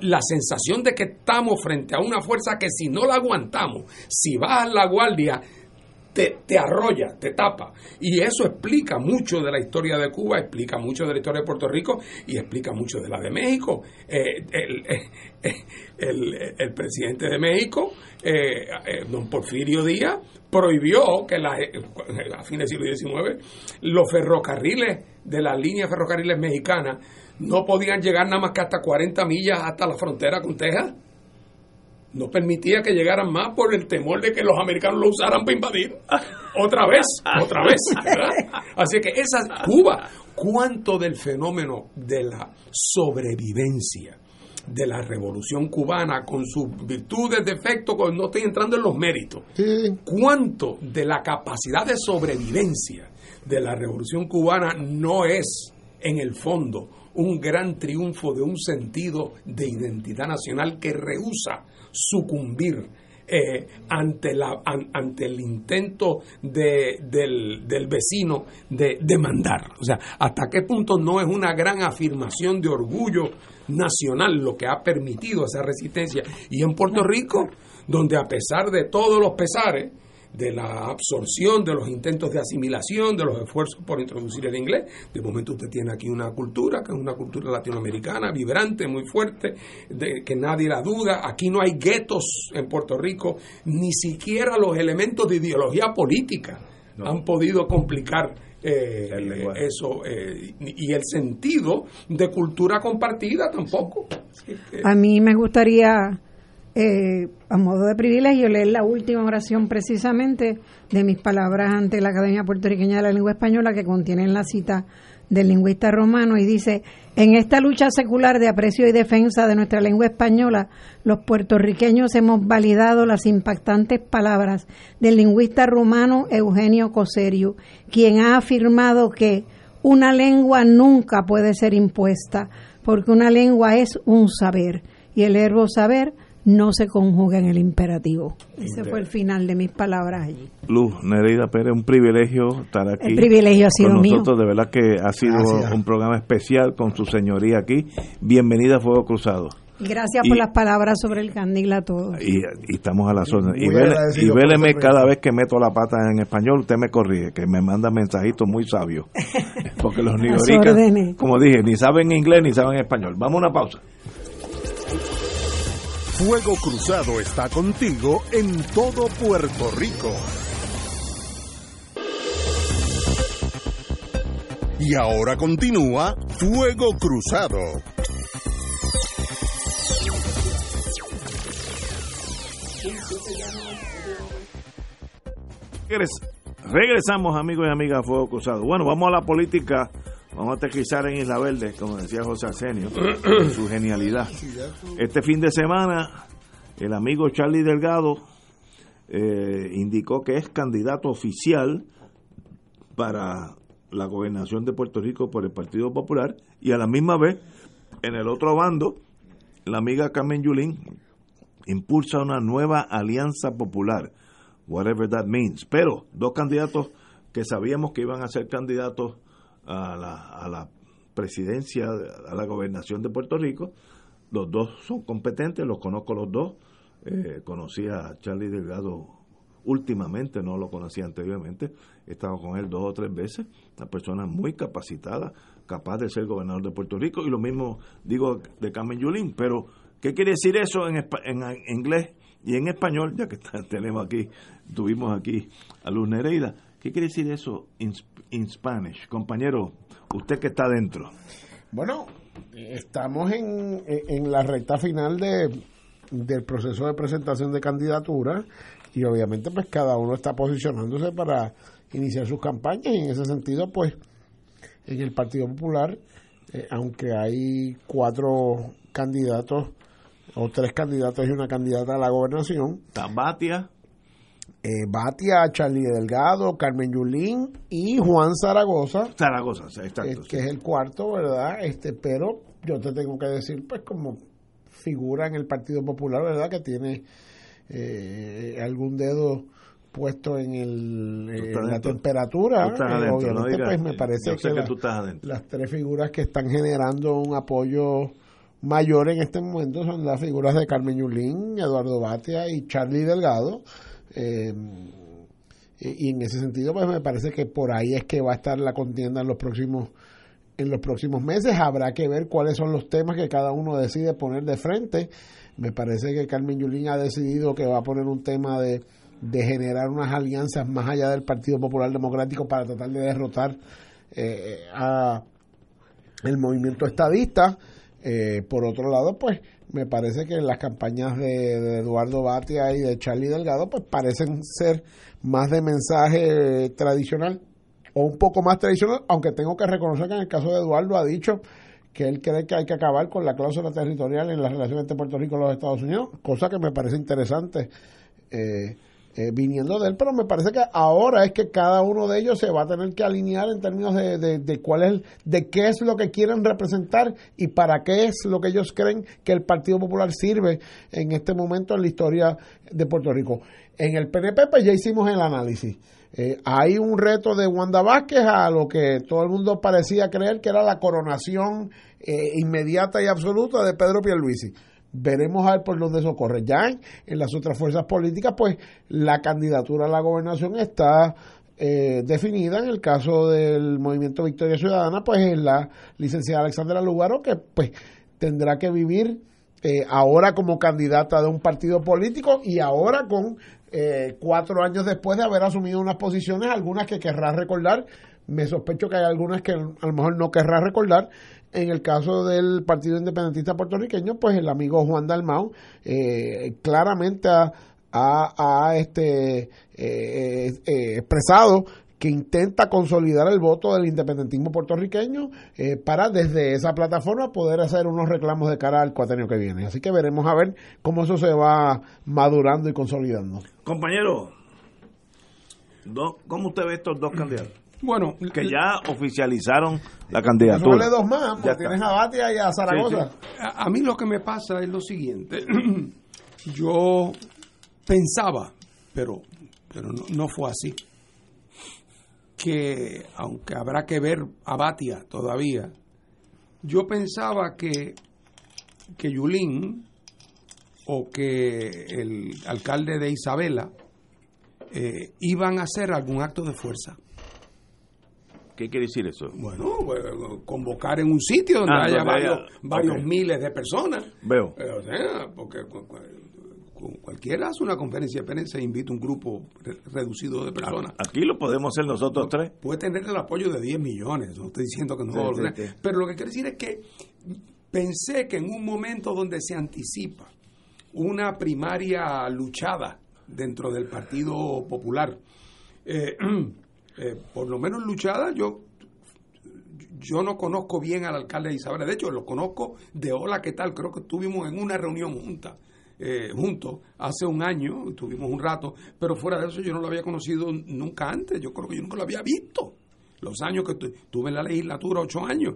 la sensación de que estamos frente a una fuerza que si no la aguantamos, si bajas la guardia, te, arrolla, te tapa. Y eso explica mucho de la historia de Cuba, explica mucho de la historia de Puerto Rico y explica mucho de la de México. Eh, eh, el, presidente de México, eh, don Porfirio Díaz, prohibió que a fines del siglo XIX los ferrocarriles de las líneas ferrocarriles mexicanas no podían llegar nada más que hasta 40 millas hasta la frontera con Texas no permitía que llegaran más por el temor de que los americanos lo usaran para invadir. Otra vez, otra vez. Así que esa Cuba, ¿cuánto del fenómeno de la sobrevivencia? de la revolución cubana con sus virtudes, defectos, no estoy entrando en los méritos. ¿Cuánto de la capacidad de sobrevivencia de la revolución cubana no es, en el fondo, un gran triunfo de un sentido de identidad nacional que rehúsa sucumbir eh, ante, la, ante el intento de, del, del, vecino de demandar. O sea, hasta qué punto no es una gran afirmación de orgullo nacional lo que ha permitido esa resistencia. Y en Puerto Rico, donde a pesar de todos los pesares, de la absorción, de los intentos de asimilación, de los esfuerzos por introducir el inglés. De momento usted tiene aquí una cultura, que es una cultura latinoamericana, vibrante, muy fuerte, de, que nadie la duda. Aquí no hay guetos en Puerto Rico, ni siquiera los elementos de ideología política han podido complicar eh, eso eh, y el sentido de cultura compartida tampoco. A mí me gustaría eh, a modo de privilegio, leer la última oración precisamente de mis palabras ante la Academia Puertorriqueña de la Lengua Española que contiene la cita del lingüista romano y dice, en esta lucha secular de aprecio y defensa de nuestra lengua española, los puertorriqueños hemos validado las impactantes palabras del lingüista romano Eugenio Coserio, quien ha afirmado que una lengua nunca puede ser impuesta, porque una lengua es un saber, y el verbo saber no se conjuga en el imperativo. Ese fue el final de mis palabras allí. Luz, Nereida Pérez, un privilegio estar aquí. El privilegio ha sido con nosotros, de verdad que ha sido un programa especial con su señoría aquí. Bienvenida a Fuego Cruzado. Gracias por las palabras sobre el candil a todos. Y, estamos a la zona. Y, véleme cada vez que meto la pata en español, usted me corrige, que me manda mensajitos muy sabios. [LAUGHS] Porque los nioricas, como dije, ni saben inglés ni saben español. Vamos a una pausa. Fuego Cruzado está contigo en todo Puerto Rico. Y ahora continúa Fuego Cruzado. Regresamos amigos y amigas a Fuego Cruzado. Bueno, vamos a la política Vamos a aterrizar en Isla Verde, como decía José Arsenio, su genialidad. Este fin de semana, el amigo Charlie Delgado eh, indicó que es candidato oficial para la gobernación de Puerto Rico por el Partido Popular y a la misma vez, en el otro bando, la amiga Carmen Yulín impulsa una nueva alianza popular, whatever that means. Pero dos candidatos que sabíamos que iban a ser candidatos a la, a la presidencia, a la gobernación de Puerto Rico. Los dos son competentes, los conozco los dos. Eh, conocí a Charlie Delgado últimamente, no lo conocía anteriormente. He estado con él dos o tres veces. Una persona muy capacitada, capaz de ser gobernador de Puerto Rico. Y lo mismo digo de Carmen Yulín. Pero, ¿qué quiere decir eso en, en inglés y en español? Ya que [LAUGHS] tenemos aquí, tuvimos aquí a Luz Nereida. ¿Qué quiere decir eso in Spanish. Compañero, usted que está dentro. Bueno, estamos en, en la recta final de, del proceso de presentación de candidatura y obviamente pues cada uno está posicionándose para iniciar sus campañas y en ese sentido, pues, en el Partido Popular, eh, aunque hay cuatro candidatos o tres candidatos y una candidata a la gobernación. Tabatia. Eh, Batia, Charlie Delgado, Carmen Yulín y Juan Zaragoza. Zaragoza, exacto. Eh, que es el cuarto, ¿verdad? Este, pero yo te tengo que decir, pues como figura en el Partido Popular, ¿verdad? Que tiene eh, algún dedo puesto en, el, en la temperatura. obviamente, pues me parece que, las tres figuras que están generando un apoyo mayor en este momento son las figuras de Carmen Yulín, Eduardo Batia y Charlie Delgado. Eh, y en ese sentido, pues me parece que por ahí es que va a estar la contienda en los próximos en los próximos meses. Habrá que ver cuáles son los temas que cada uno decide poner de frente. Me parece que Carmen Yulín ha decidido que va a poner un tema de, de generar unas alianzas más allá del Partido Popular Democrático para tratar de derrotar eh, a el movimiento estadista. Eh, por otro lado, pues me parece que las campañas de, Eduardo Batia y de Charlie Delgado, pues parecen ser más de mensaje tradicional o un poco más tradicional, aunque tengo que reconocer que en el caso de Eduardo ha dicho que él cree que hay que acabar con la cláusula territorial en las relaciones entre Puerto Rico y los Estados Unidos, cosa que me parece interesante. Eh, eh, viniendo de él, pero me parece que ahora es que cada uno de ellos se va a tener que alinear en términos de, de, cuál es, de qué es lo que quieren representar y para qué es lo que ellos creen que el Partido Popular sirve en este momento en la historia de Puerto Rico. En el PNP pues ya hicimos el análisis. Eh, hay un reto de Wanda Vázquez a lo que todo el mundo parecía creer que era la coronación eh, inmediata y absoluta de Pedro Pierluisi veremos a ver por dónde eso corre. Ya en, las otras fuerzas políticas, pues la candidatura a la gobernación está eh, definida. En el caso del Movimiento Victoria Ciudadana, pues es la licenciada Alexandra Lugaro, que pues tendrá que vivir eh, ahora como candidata de un partido político y ahora con eh, cuatro años después de haber asumido unas posiciones, algunas que querrá recordar. Me sospecho que hay algunas que a lo mejor no querrá recordar, en el caso del Partido Independentista Puertorriqueño, pues el amigo Juan Dalmau eh, claramente ha, este, eh, eh, expresado que intenta consolidar el voto del independentismo puertorriqueño para desde esa plataforma poder hacer unos reclamos de cara al cuatrenio que viene. Así que veremos a ver cómo eso se va madurando y consolidando. Compañero, ¿cómo usted ve estos dos candidatos? Bueno, que ya oficializaron la candidatura. Dos más, porque tienes a Batia y a Zaragoza. A, mí lo que me pasa es lo siguiente. [CLEARS THROAT] Yo pensaba, pero, pero no, fue así, que aunque habrá que ver a Batia todavía, yo pensaba que, que Yulín o que el alcalde de Isabela eh, iban a hacer algún acto de fuerza ¿Qué quiere decir eso? Bueno, convocar en un sitio donde ah, haya varios, miles de personas. Veo. Eh, o sea, porque cualquiera hace una conferencia de prensa e invita un grupo reducido de personas. Aquí lo podemos hacer nosotros tres. Puede tener el apoyo de 10 millones, no estoy diciendo que no lo Pero lo que quiero decir es que pensé que en un momento donde se anticipa una primaria luchada dentro del Partido Popular, eh, [CLEARS THROAT] Eh, por lo menos luchada, yo yo no conozco bien al alcalde de Isabela, de hecho lo conozco de hola, ¿qué tal? Creo que estuvimos en una reunión junta, eh, juntos hace un año, estuvimos un rato, pero fuera de eso yo no lo había conocido nunca antes, yo creo que yo nunca lo había visto. Los años que tuve en la legislatura, ocho años.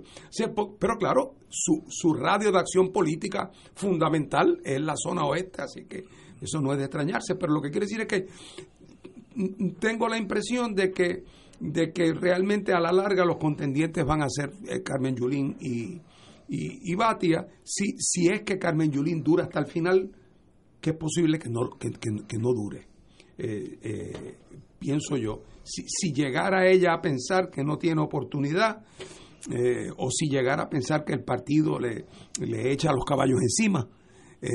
pero claro, su, su radio de acción política fundamental es la zona oeste, así que eso no es de extrañarse, pero lo que quiere decir es que tengo la impresión de que, de que realmente a la larga los contendientes van a ser eh, Carmen Yulín y, y, Batia, si, si es que Carmen Yulín dura hasta el final, que es posible que no, que, no dure. Eh, eh, pienso yo, si, si, llegara ella a pensar que no tiene oportunidad, o si llegara a pensar que el partido le, le echa los caballos encima, eh,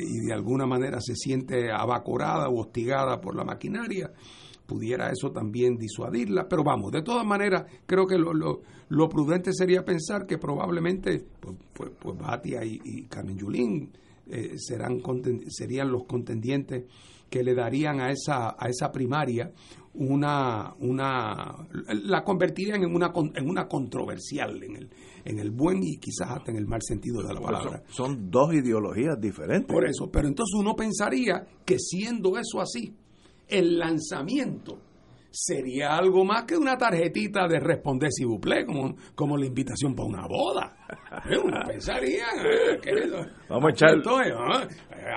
y de alguna manera se siente abacorada o hostigada por la maquinaria, pudiera eso también disuadirla. Pero vamos, de todas maneras, creo que lo, lo, prudente sería pensar que probablemente pues, pues, pues Batia y, Carmen Yulín eh, serán serían los contendientes que le darían a esa a esa primaria una una la convertirían en una en una controversial en el en el buen y quizás hasta en el mal sentido de la palabra. Son, dos ideologías diferentes. Por eso, pero entonces uno pensaría que siendo eso así, el lanzamiento sería algo más que una tarjetita de responder si buple, como, como la invitación para una boda. Uno pensaría, eh, Vamos a echar... Ah,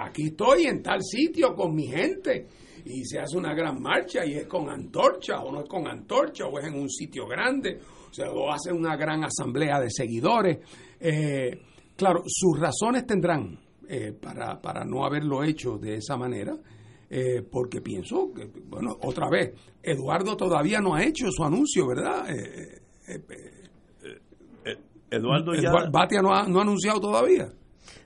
aquí estoy en tal sitio con mi gente y se hace una gran marcha y es con antorcha o no es con antorcha o es en un sitio grande o sea, o hacen una gran asamblea de seguidores. Eh, claro, sus razones tendrán eh, para, para no haberlo hecho de esa manera. Eh, porque pienso que, bueno, otra vez, Eduardo todavía no ha hecho su anuncio, ¿verdad? Eduardo ya... Batia no ha, no ha anunciado todavía.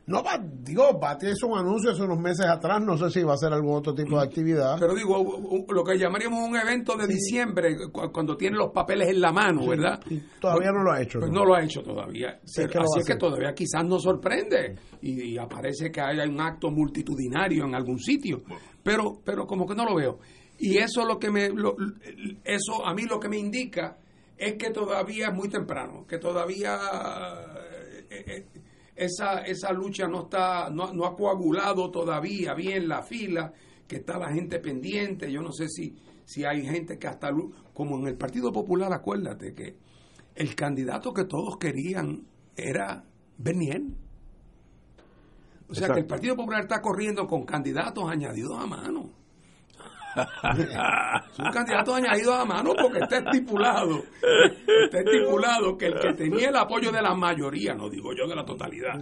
No, digo, Bati hizo un anuncio hace unos meses atrás, no sé si va a ser algún otro tipo de actividad. Pero digo, lo que llamaríamos un evento de diciembre, cuando tiene los papeles en la mano, ¿verdad? todavía no lo ha hecho. Pues ¿no? lo ha hecho todavía. así es que todavía quizás nos sorprende y, aparece que hay un acto multitudinario en algún sitio, pero, pero como que no lo veo. Y eso lo que me, eso a mí lo que me indica es que todavía es muy temprano, que todavía eh, eh, esa, esa lucha no, está, no, no ha coagulado todavía bien la fila, que está la gente pendiente. Yo no sé si, si hay gente que hasta, como en el Partido Popular, acuérdate que el candidato que todos querían era Bernier. O sea que el Partido Popular está corriendo con candidatos añadidos a mano [LAUGHS] es un candidato añadido a mano porque está estipulado, está estipulado que el que tenía el apoyo de la mayoría, no digo yo de la totalidad,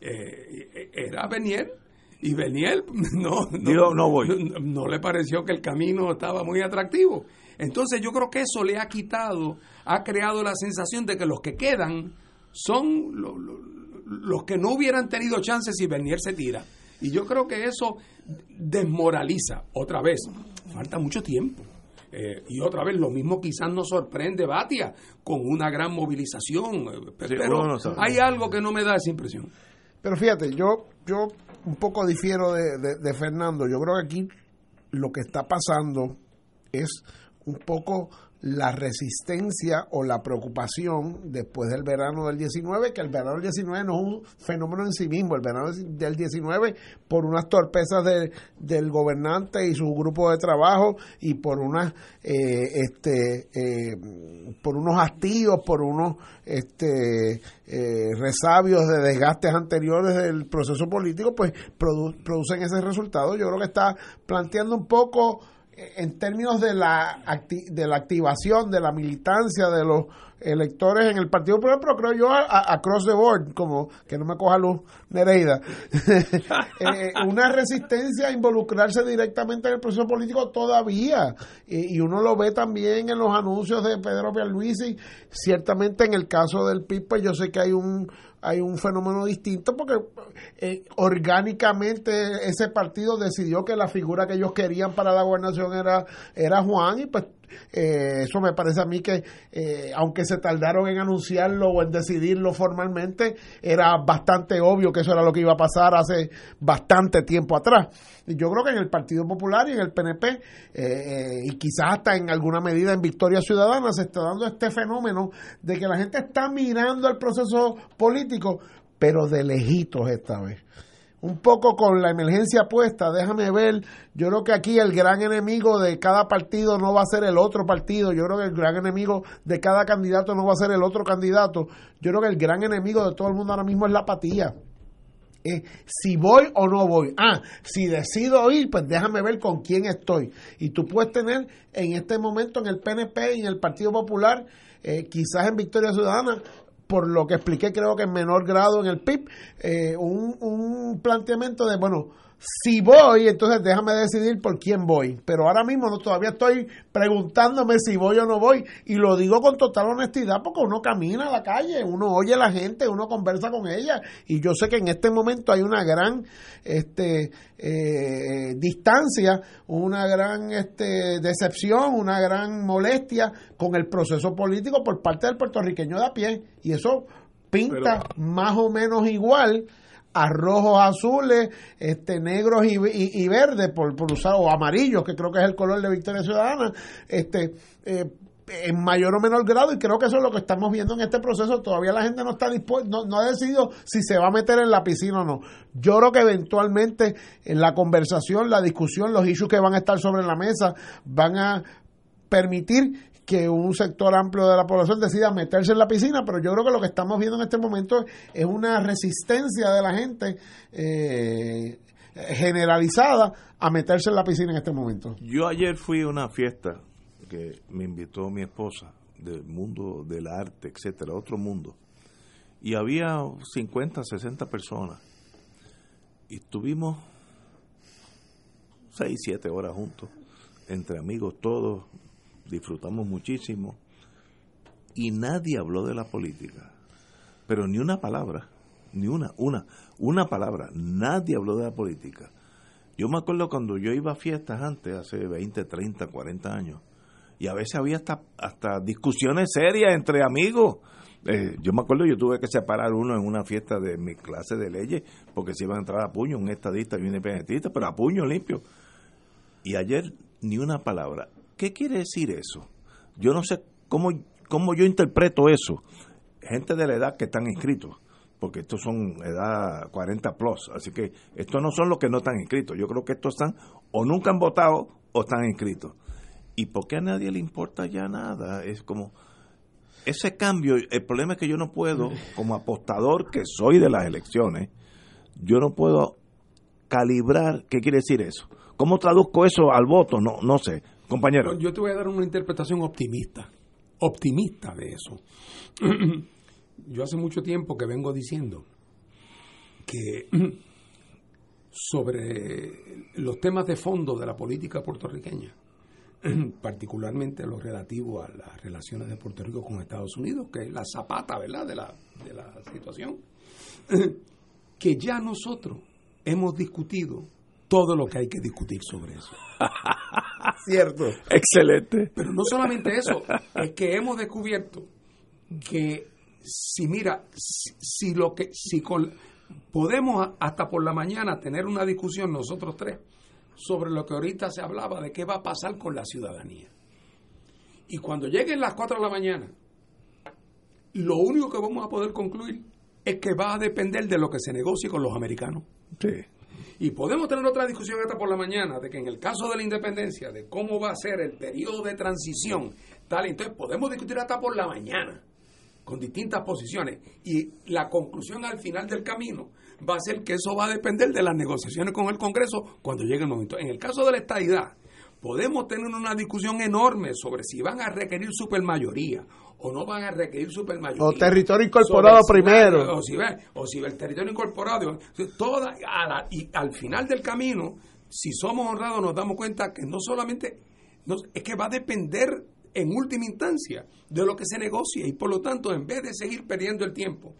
eh, era Beniel y Beniel [LAUGHS] no, no, no, voy. no, le pareció que el camino estaba muy atractivo. Entonces yo creo que eso le ha quitado, ha creado la sensación de que los que quedan son los que no hubieran tenido chances si Bernier se tira. Y yo creo que eso desmoraliza otra vez falta mucho tiempo. Eh, y otra vez, lo mismo quizás nos sorprende Batia con una gran movilización. Eh, pero hay algo que no me da esa impresión. Pero fíjate, yo, yo un poco difiero de, de Fernando. Yo creo que aquí lo que está pasando es un poco la resistencia o la preocupación después del verano del 19, que el verano del 19 no es un fenómeno en sí mismo, el verano del 19 por unas torpezas del gobernante y su grupo de trabajo y por unas eh, este eh, por unos hastíos, por unos este eh, resabios de desgastes anteriores del proceso político, pues producen ese resultado. Yo creo que está planteando un poco en términos de la, de la activación, de la militancia de los electores en el Partido Popular, pero creo yo a, cross the board, como que no me coja luz Nereida, [LAUGHS] eh, una resistencia a involucrarse directamente en el proceso político todavía, y, y uno lo ve también en los anuncios de Pedro Pierluisi, ciertamente en el caso del PIB, pues yo sé que hay un hay un fenómeno distinto porque eh, orgánicamente ese partido decidió que la figura que ellos querían para la gobernación era, era Juan y pues eh, eso me parece a mí que, eh, aunque se tardaron en anunciarlo o en decidirlo formalmente, era bastante obvio que eso era lo que iba a pasar hace bastante tiempo atrás. Y yo creo que en el Partido Popular y en el PNP, eh, y quizás hasta en alguna medida en Victoria Ciudadana, se está dando este fenómeno de que la gente está mirando el proceso político, pero de lejitos esta vez un poco con la emergencia puesta, déjame ver, yo creo que aquí el gran enemigo de cada partido no va a ser el otro partido, yo creo que el gran enemigo de cada candidato no va a ser el otro candidato, yo creo que el gran enemigo de todo el mundo ahora mismo es la apatía. Eh, si voy o no voy. Ah, si decido ir, pues déjame ver con quién estoy. Y tú puedes tener en este momento en el PNP y en el Partido Popular, eh, quizás en Victoria Ciudadana, por lo que expliqué creo que en menor grado en el PIB, eh, un, un planteamiento de, bueno, si voy, entonces déjame decidir por quién voy. Pero ahora mismo no, todavía estoy preguntándome si voy o no voy. Y lo digo con total honestidad porque uno camina a la calle, uno oye a la gente, uno conversa con ella. Y yo sé que en este momento hay una gran este, eh, distancia, una gran este, decepción, una gran molestia con el proceso político por parte del puertorriqueño de a pie. Y eso pinta más o menos igual a rojos, azules, este, negros y, y, verdes, por, por, usar, o amarillos, que creo que es el color de Victoria Ciudadana, este, eh, en mayor o menor grado y creo que eso es lo que estamos viendo en este proceso. Todavía la gente no está dispuesta, no, no, ha decidido si se va a meter en la piscina o no. Yo creo que eventualmente en la conversación, la discusión, los issues que van a estar sobre la mesa van a permitir que un sector amplio de la población decida meterse en la piscina, pero yo creo que lo que estamos viendo en este momento es una resistencia de la gente eh, generalizada a meterse en la piscina en este momento. Yo ayer fui a una fiesta que me invitó mi esposa del mundo del arte, etcétera, otro mundo. Y había 50, 60 personas. Y estuvimos 6, 7 horas juntos, entre amigos todos, disfrutamos muchísimo. Y nadie habló de la política. Pero ni una palabra, ni una, una, una palabra. Nadie habló de la política. Yo me acuerdo cuando yo iba a fiestas antes, hace 20, 30, 40 años, y a veces había hasta, hasta discusiones serias entre amigos. Eh, yo me acuerdo, yo tuve que separar uno en una fiesta de mi clase de leyes, porque se iban a entrar a puño, un estadista y un independentista, pero a puño limpio. Y ayer ni una palabra. ¿Qué quiere decir eso? Yo no sé cómo, cómo yo interpreto eso. Gente de la edad que están inscritos, porque estos son edad 40 plus, así que estos no son los que no están inscritos. Yo creo que estos están o nunca han votado o están inscritos. ¿Y por qué a nadie le importa ya nada? Es como ese cambio, el problema es que yo no puedo, [LAUGHS] como apostador que soy de las elecciones, yo no puedo calibrar qué quiere decir eso. ¿Cómo traduzco eso al voto? No, no sé. Compañero. Yo te voy a dar una interpretación optimista, optimista de eso. [CLEARS THROAT] Yo hace mucho tiempo que vengo diciendo que [CLEARS THROAT] sobre los temas de fondo de la política puertorriqueña, [CLEARS THROAT] particularmente lo relativo a las relaciones de Puerto Rico con Estados Unidos, que es la zapata, ¿verdad?, de la, de la situación, que ya nosotros hemos discutido todo lo que hay que discutir sobre eso. [LAUGHS] [LAUGHS] Cierto. Excelente. Pero no solamente eso, es que hemos descubierto que si mira, si, lo que si podemos hasta por la mañana tener una discusión nosotros tres sobre lo que ahorita se hablaba de qué va a pasar con la ciudadanía. Y cuando lleguen las 4 de la mañana, lo único que vamos a poder concluir es que va a depender de lo que se negocie con los americanos. Sí. Y podemos tener otra discusión esta por la mañana de que en el caso de la independencia, de cómo va a ser el periodo de transición, tal, entonces podemos discutir hasta por la mañana con distintas posiciones. Y la conclusión al final del camino va a ser que eso va a depender de las negociaciones con el Congreso cuando llegue el momento. En el caso de la estadidad, podemos tener una discusión enorme sobre si van a requerir supermayoría o no van a requerir supermayoría. O territorio incorporado primero. o, si, o si el territorio incorporado. Toda, y al final del camino, si somos honrados, nos damos cuenta que no solamente. es que va a depender en última instancia de lo que se negocia y por lo tanto, en vez de seguir perdiendo el tiempo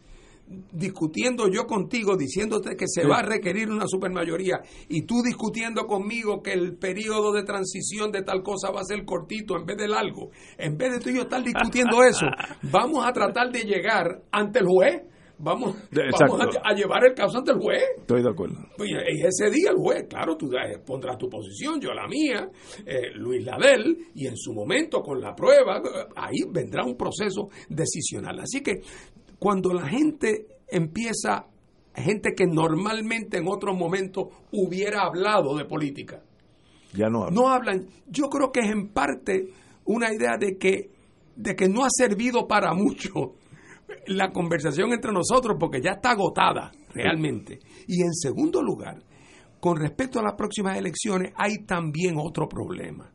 discutiendo yo contigo, diciéndote que se va a requerir una supermayoría, y tú discutiendo conmigo que el periodo de transición de tal cosa va a ser cortito en vez de largo, en vez de tú y yo estar discutiendo [LAUGHS] eso, vamos a tratar de llegar ante el juez. Vamos, a, llevar el caso ante el juez. Estoy de acuerdo. Y ese día el juez, claro, tú pondrás tu posición, yo la mía, eh, Luis Ladel, y en su momento con la prueba, ahí vendrá un proceso decisional. Así que cuando la gente empieza, gente que normalmente en otros momentos hubiera hablado de política, ya no hablan. No hablan. Yo creo que es en parte una idea de que, de que no ha servido para mucho la conversación entre nosotros porque ya está agotada realmente. Y en segundo lugar, con respecto a las próximas elecciones hay también otro problema.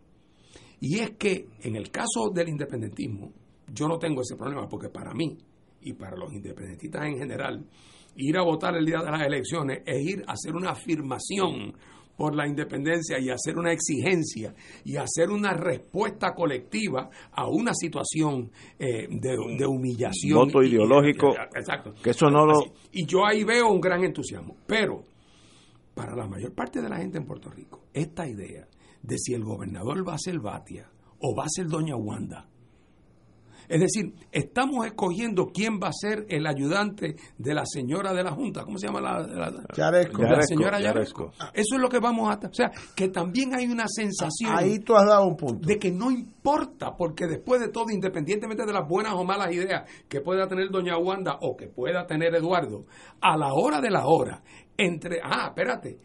Y es que en el caso del independentismo, yo no tengo ese problema porque para mí y para los independentistas en general, ir a votar el día de las elecciones es ir a hacer una afirmación por la independencia y hacer una exigencia y hacer una respuesta colectiva a una situación eh, de, humillación. Voto ideológico. exacto. Que eso no lo... Y yo ahí veo un gran entusiasmo. Pero para la mayor parte de la gente en Puerto Rico, esta idea de si el gobernador va a ser Batia o va a ser Doña Wanda, Es decir, estamos escogiendo quién va a ser el ayudante de la señora de la Junta. ¿Cómo se llama la, la, Yaresco. la señora Yaresco. Yaresco? Eso es lo que vamos a... O sea, que también hay una sensación Ahí tú has dado un punto. de que no importa, porque después de todo, independientemente de las buenas o malas ideas que pueda tener doña Wanda o que pueda tener Eduardo, a la hora de la hora, entre, ah, espérate,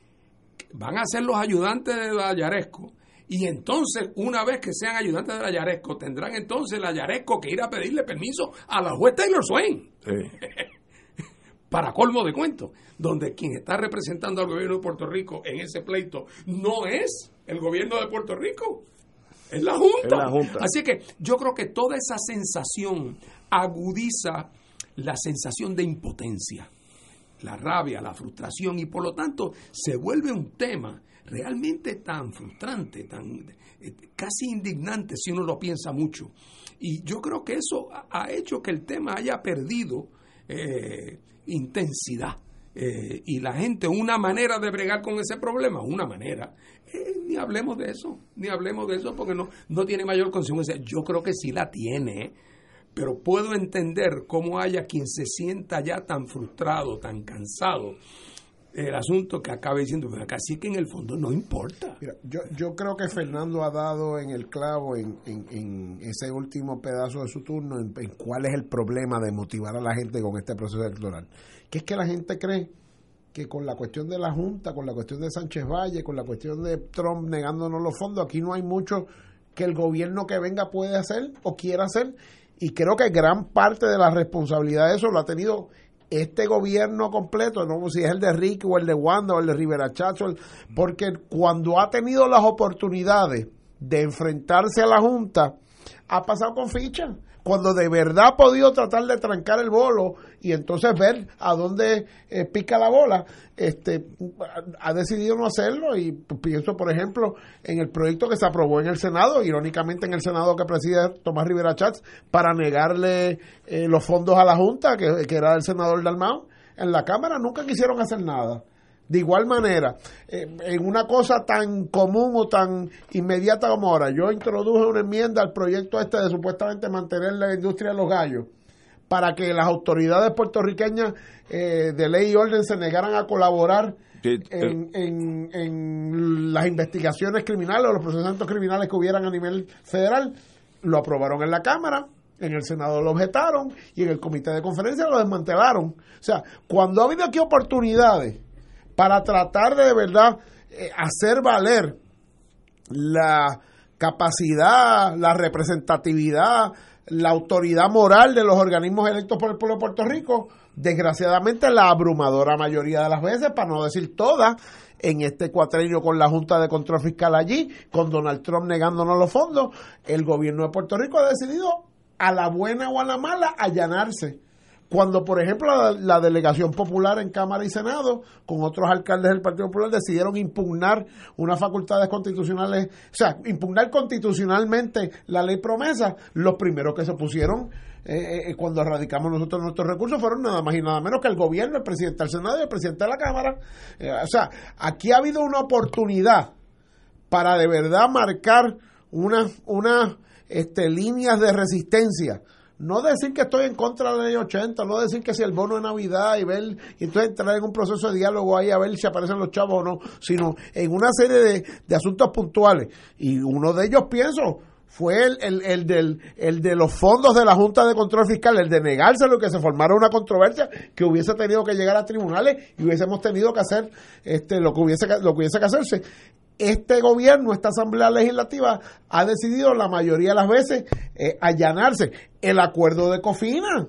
van a ser los ayudantes de la Yaresco, y entonces, una vez que sean ayudantes de la Yaresco, tendrán entonces la Yaresco que ir a pedirle permiso a la juez Taylor Swain Sí. [LAUGHS] para colmo de cuento, donde quien está representando al gobierno de Puerto Rico en ese pleito no es el gobierno de Puerto Rico, es la Junta. Es la Junta. Así que yo creo que toda esa sensación agudiza la sensación de impotencia, la rabia, la frustración y por lo tanto se vuelve un tema realmente tan frustrante, tan eh, casi indignante si uno lo piensa mucho. Y yo creo que eso ha- hecho que el tema haya perdido eh, intensidad. Eh, y la gente, una manera de bregar con ese problema, una manera, eh, ni hablemos de eso, ni hablemos de eso porque no, no tiene mayor consecuencia. Yo creo que sí la tiene, pero puedo entender cómo haya quien se sienta ya tan frustrado, tan cansado el asunto que acabe diciendo, pero acá sí que en el fondo no importa. Yo, yo creo que Fernando ha dado en el clavo en, en- en ese último pedazo de su turno en, en cuál es el problema de motivar a la gente con este proceso electoral. Que es que la gente cree que con la cuestión de la Junta, con la cuestión de Sánchez Valle, con la cuestión de Trump negándonos los fondos, aquí no hay mucho que el gobierno que venga puede hacer o quiera hacer. Y creo que gran parte de la responsabilidad de eso lo ha tenido este gobierno completo, no si es el de Ricky o el de Wanda o el de Rivera Chacho, porque cuando ha tenido las oportunidades de enfrentarse a la Junta, ha pasado con ficha. Cuando de verdad ha podido tratar de trancar el bolo y entonces ver a dónde eh, pica la bola, este ha decidido no hacerlo y pienso, por ejemplo, en el proyecto que se aprobó en el Senado, irónicamente en el Senado que preside Tomás Rivera Chats, para negarle eh, los fondos a la Junta, que, que era el senador Dalmau, en la Cámara nunca quisieron hacer nada. De igual manera, eh, en una cosa tan común o tan inmediata como ahora, yo introduje una enmienda al proyecto este de supuestamente mantener la industria de los gallos para que las autoridades puertorriqueñas eh, de ley y orden se negaran a colaborar en, en- en las investigaciones criminales o los procesamientos criminales que hubieran a nivel federal. Lo aprobaron en la Cámara, en el Senado lo objetaron y en el Comité de Conferencia lo desmantelaron. O sea, cuando ha habido aquí oportunidades para tratar de, de verdad eh, hacer valer la capacidad, la representatividad, la autoridad moral de los organismos electos por el pueblo de Puerto Rico, desgraciadamente la abrumadora mayoría de las veces, para no decir todas, en este cuatrenio con la Junta de Control Fiscal allí, con Donald Trump negándonos los fondos, el gobierno de Puerto Rico ha decidido a la buena o a la mala allanarse. Cuando, por ejemplo, la, delegación popular en Cámara y Senado, con otros alcaldes del Partido Popular, decidieron impugnar unas facultades constitucionales, o sea, impugnar constitucionalmente la ley promesa, los primeros que se pusieron eh, eh, cuando radicamos nosotros nuestros recursos fueron nada más y nada menos que el gobierno, el presidente del Senado y el presidente de la Cámara. Eh, o sea, aquí ha habido una oportunidad para de verdad marcar unas unas este, líneas de resistencia. No decir que estoy en contra de la ley 80, no decir que si el bono de Navidad y ver, y entonces entrar en un proceso de diálogo ahí a ver si aparecen los chavos o no, sino en una serie de, de asuntos puntuales. Y uno de ellos, pienso, fue el, el, el del, el de los fondos de la Junta de Control Fiscal, el de negárselo, que se formara una controversia que hubiese tenido que llegar a tribunales y hubiésemos tenido que hacer este, lo, que hubiese, lo que hubiese que hacerse. Este gobierno, esta Asamblea Legislativa, ha decidido la mayoría de las veces eh, allanarse. El acuerdo de Cofina,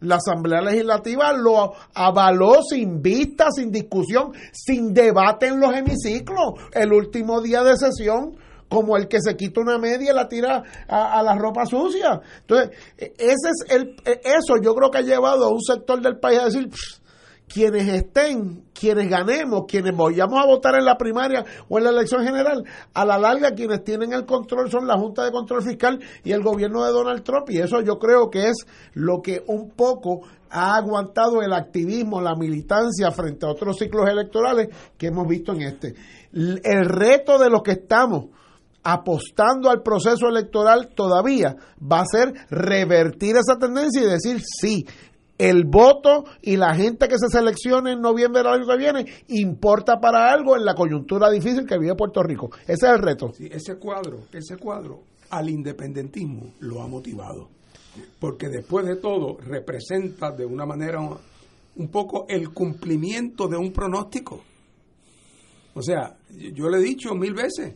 la Asamblea Legislativa lo avaló sin vista, sin discusión, sin debate en los hemiciclos. El último día de sesión, como el que se quita una media y la tira a, la ropa sucia. Entonces, eh, ese es el, eh, eso yo creo que ha llevado a un sector del país a decir, "Pff, quienes estén, quienes ganemos, quienes vayamos a votar en la primaria o en la elección general, a la larga quienes tienen el control son la Junta de Control Fiscal y el gobierno de Donald Trump. Y eso yo creo que es lo que un poco ha aguantado el activismo, la militancia frente a otros ciclos electorales que hemos visto en este. El reto de los que estamos apostando al proceso electoral todavía va a ser revertir esa tendencia y decir sí, el voto y la gente que se seleccione en noviembre del año que viene importa para algo en la coyuntura difícil que vive Puerto Rico. Ese es el reto. Ese cuadro, ese cuadro al independentismo lo ha motivado. Porque después de todo representa de una manera un poco el cumplimiento de un pronóstico. O sea, yo le he dicho mil veces,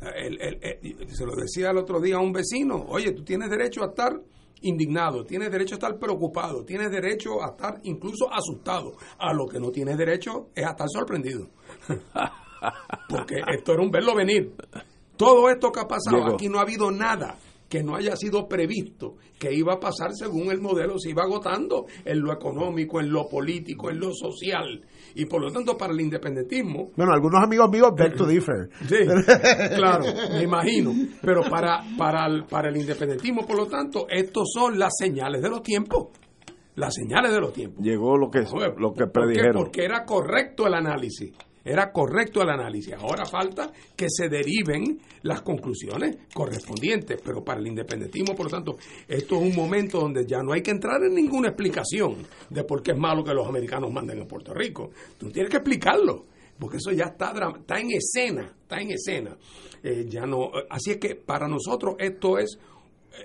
se lo decía el otro día a un vecino, oye, tú tienes derecho a estar indignado, tienes derecho a estar preocupado, tienes derecho a estar incluso asustado. A lo que no tienes derecho es a estar sorprendido. [LAUGHS] Porque esto era un verlo venir. Todo esto que ha pasado, aquí no ha habido nada que no haya sido previsto que iba a pasar según el modelo se iba agotando en lo económico, en lo político, en lo social. Y por lo tanto, para el independentismo. Bueno, algunos amigos míos beg to differ. [LAUGHS] Sí, claro, me imagino. Pero para, para, el, para el independentismo, por lo tanto, estos son las señales de los tiempos. Las señales de los tiempos. Llegó lo que, lo que predijeron. Porque era correcto el análisis. Era correcto el análisis. Ahora falta que se deriven las conclusiones correspondientes. Pero para el independentismo, por lo tanto, esto es un momento donde ya no hay que entrar en ninguna explicación de por qué es malo que los americanos manden a Puerto Rico. Tú tienes que explicarlo. Porque eso ya está, está en escena, está en escena. Eh, ya no, así es que para nosotros esto es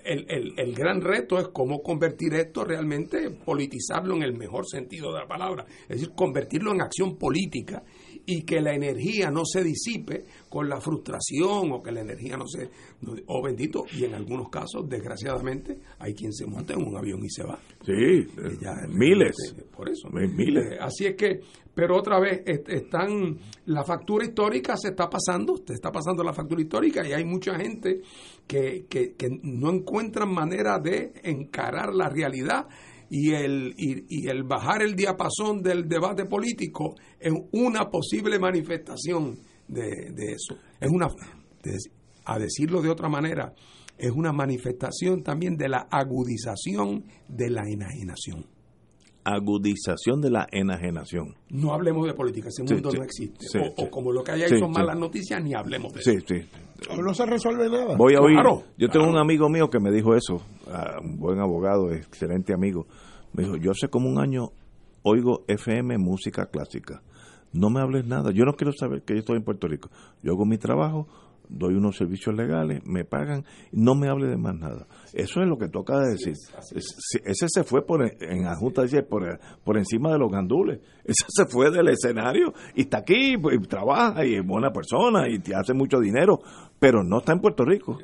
el, el, el, gran reto es cómo convertir esto realmente, politizarlo en el mejor sentido de la palabra, es decir, convertirlo en acción política y que la energía no se disipe con la frustración o que la energía no se... O bendito, y en algunos casos, desgraciadamente, hay quien se monta en un avión y se va. Sí, miles. Por eso. Miles. Eh, así es que, pero otra vez, están... La factura histórica se está pasando, se está pasando la factura histórica y hay mucha gente que, que, que no encuentran manera de encarar la realidad y el, y, el bajar el diapasón del debate político es una posible manifestación de, eso. Es una, a decirlo de otra manera, es una manifestación también de la agudización de la enajenación. Agudización de la enajenación. No hablemos de política, ese mundo no existe. o, como lo que hay ahí son malas noticias, ni hablemos de eso. No se resuelve nada. Voy a oír. Yo tengo un amigo mío que me dijo eso, ah, un buen abogado, excelente amigo. Me dijo, yo hace como un año oigo FM música clásica. No me hables nada. Yo no quiero saber que yo estoy en Puerto Rico. Yo hago mi trabajo, doy unos servicios legales, me pagan, no me hable de más nada. Eso es lo que toca decir. Ese se fue por en ajusta por, por encima de los gandules. Ese se fue del escenario y está aquí, pues, y trabaja y es buena persona y hace mucho dinero, pero no está en Puerto Rico.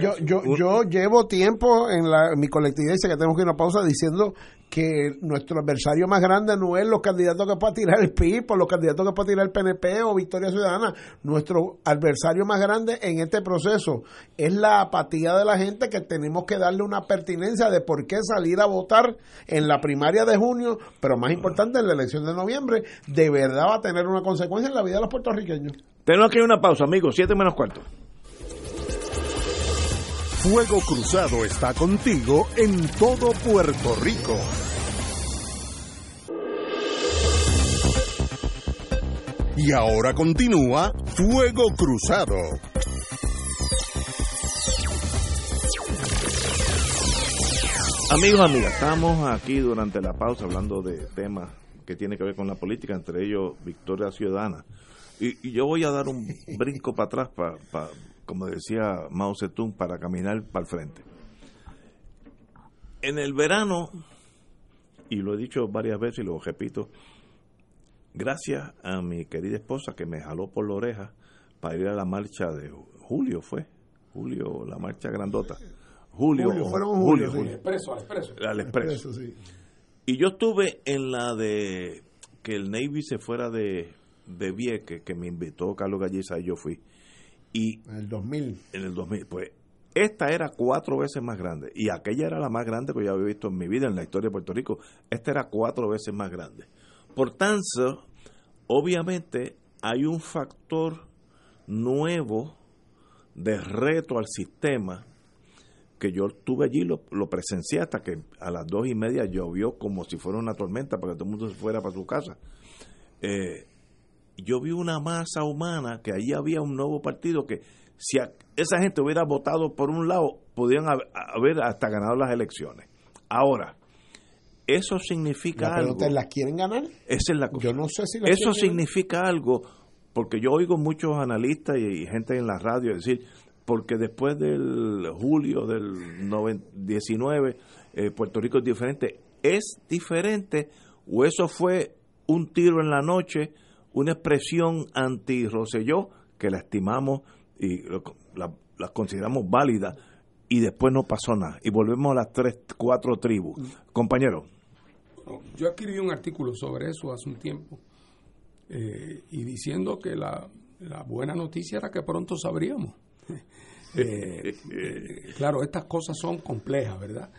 yo, yo, yo llevo tiempo en, la, mi colectividad, que tenemos que ir a una pausa, diciendo que nuestro adversario más grande no es los candidatos que pueda tirar el PIB los candidatos que pueda tirar el PNP o Victoria Ciudadana. Nuestro adversario más grande en este proceso es la apatía de la gente que tenemos que darle una pertinencia de por qué salir a votar en la primaria de junio, pero más importante en la elección de noviembre, de verdad va a tener una consecuencia en la vida de los puertorriqueños. Tenemos aquí una pausa, amigos, siete menos cuarto. Fuego Cruzado está contigo en todo Puerto Rico. Y ahora continúa Fuego Cruzado. Amigos, amigas, estamos aquí durante la pausa hablando de temas que tienen que ver con la política, entre ellos Victoria Ciudadana. Y, yo voy a dar un brinco para atrás, para, como decía Mao Zedong, para caminar para el frente. En el verano, y lo he dicho varias veces y lo repito, gracias a mi querida esposa que me jaló por la oreja para ir a la marcha de julio, fue, julio, la marcha grandota. Julio, julio fueron julio, julio, expreso, al expreso. Al expreso. Y yo estuve en la de que el Navy se fuera de de Vieques que me invitó Carlos Galliza y yo fui. Y en el 2000. En el 2000, pues esta era cuatro veces más grande y aquella era la más grande que yo había visto en mi vida en la historia de Puerto Rico. Esta era cuatro veces más grande. Por tanto, obviamente hay un factor nuevo de reto al sistema que yo estuve allí, lo, lo, presencié hasta que a las dos y media llovió como si fuera una tormenta para que todo el mundo se fuera para su casa. Eh, yo vi una masa humana que allí había un nuevo partido que si esa gente hubiera votado por un lado, podrían haber hasta ganado las elecciones. Ahora, eso significa la algo. ¿Las quieren ganar? Esa es la Yo no sé si Eso significa algo, porque yo oigo muchos analistas y, gente en la radio decir, porque después del julio del 19, eh, Puerto Rico es diferente. ¿Es diferente o eso fue un tiro en la noche, una expresión anti-Roselló que la estimamos y la, la consideramos válida y después no pasó nada. Y volvemos a las tres, cuatro tribus. Compañero. Yo escribí un artículo sobre eso hace un tiempo eh, y diciendo que la, buena noticia era que pronto sabríamos. [LAUGHS] Eh, eh, claro, estas cosas son complejas, ¿verdad?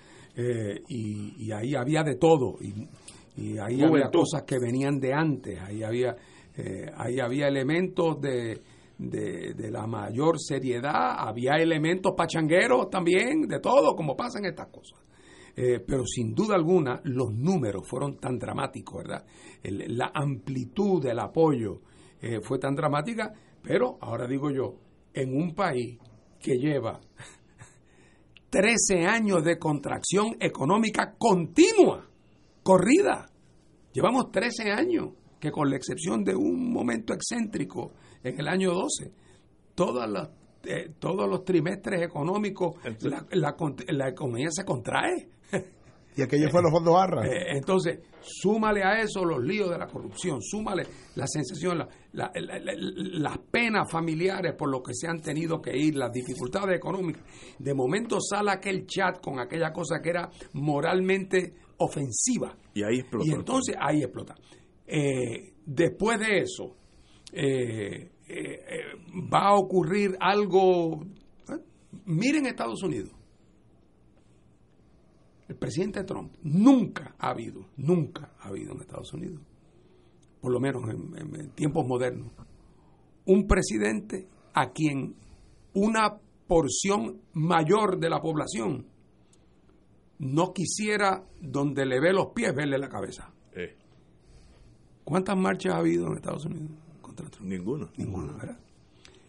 y, ahí había de todo. Y, ahí había cosas que venían de antes. Ahí había, ahí había elementos de de, la mayor seriedad, había elementos pachangueros también, de todo, como pasan estas cosas. Eh, pero sin duda alguna los números fueron tan dramáticos, ¿verdad? la amplitud del apoyo eh, fue tan dramática, pero ahora digo yo, en un país que lleva [LAUGHS] 13 años de contracción económica continua, corrida, llevamos 13 años que con la excepción de un momento excéntrico en el año 12, todas las, eh, todos los trimestres económicos, la, la, economía se contrae. [LAUGHS] Y aquello fue los fondos barra. Eh, entonces, súmale a eso los líos de la corrupción, súmale la sensación, la, las penas familiares por lo que se han tenido que ir, las dificultades económicas. De momento sale aquel chat con aquella cosa que era moralmente ofensiva. Y ahí explota. Y entonces ahí explota. Eh, después de eso, eh, eh, va a ocurrir algo. Miren Estados Unidos. El presidente Trump nunca ha habido, nunca ha habido en Estados Unidos, por lo menos en tiempos modernos, un presidente a quien una porción mayor de la población no quisiera donde le ve los pies verle la cabeza. ¿Cuántas marchas ha habido en Estados Unidos contra Trump? Ninguno. Ninguno, ¿verdad?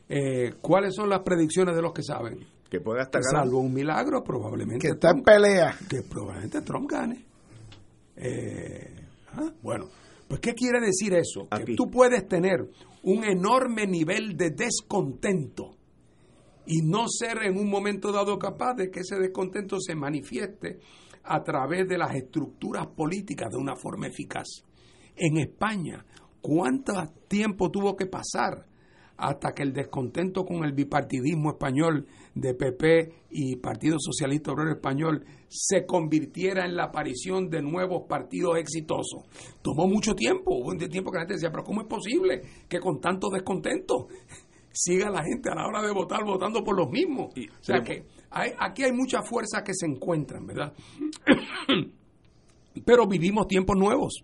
Eh, ¿Cuáles son las predicciones de los que saben? Que puede hasta ganar. Salvo un milagro, probablemente. Que está en pelea. Que probablemente Trump gane. Eh, ¿ah? Bueno, pues ¿qué quiere decir eso? Que tú puedes tener un enorme nivel de descontento y no ser en un momento dado capaz de que ese descontento se manifieste a través de las estructuras políticas de una forma eficaz en España. ¿Cuánto tiempo tuvo que pasar hasta que el descontento con el bipartidismo español de PP y Partido Socialista Obrero Español se convirtiera en la aparición de nuevos partidos exitosos? Tomó mucho tiempo, hubo un tiempo que la gente decía, pero ¿cómo es posible que con tanto descontento siga la gente a la hora de votar votando por los mismos? o sea que aquí hay muchas fuerzas que se encuentran, ¿verdad? [COUGHS] pero vivimos tiempos nuevos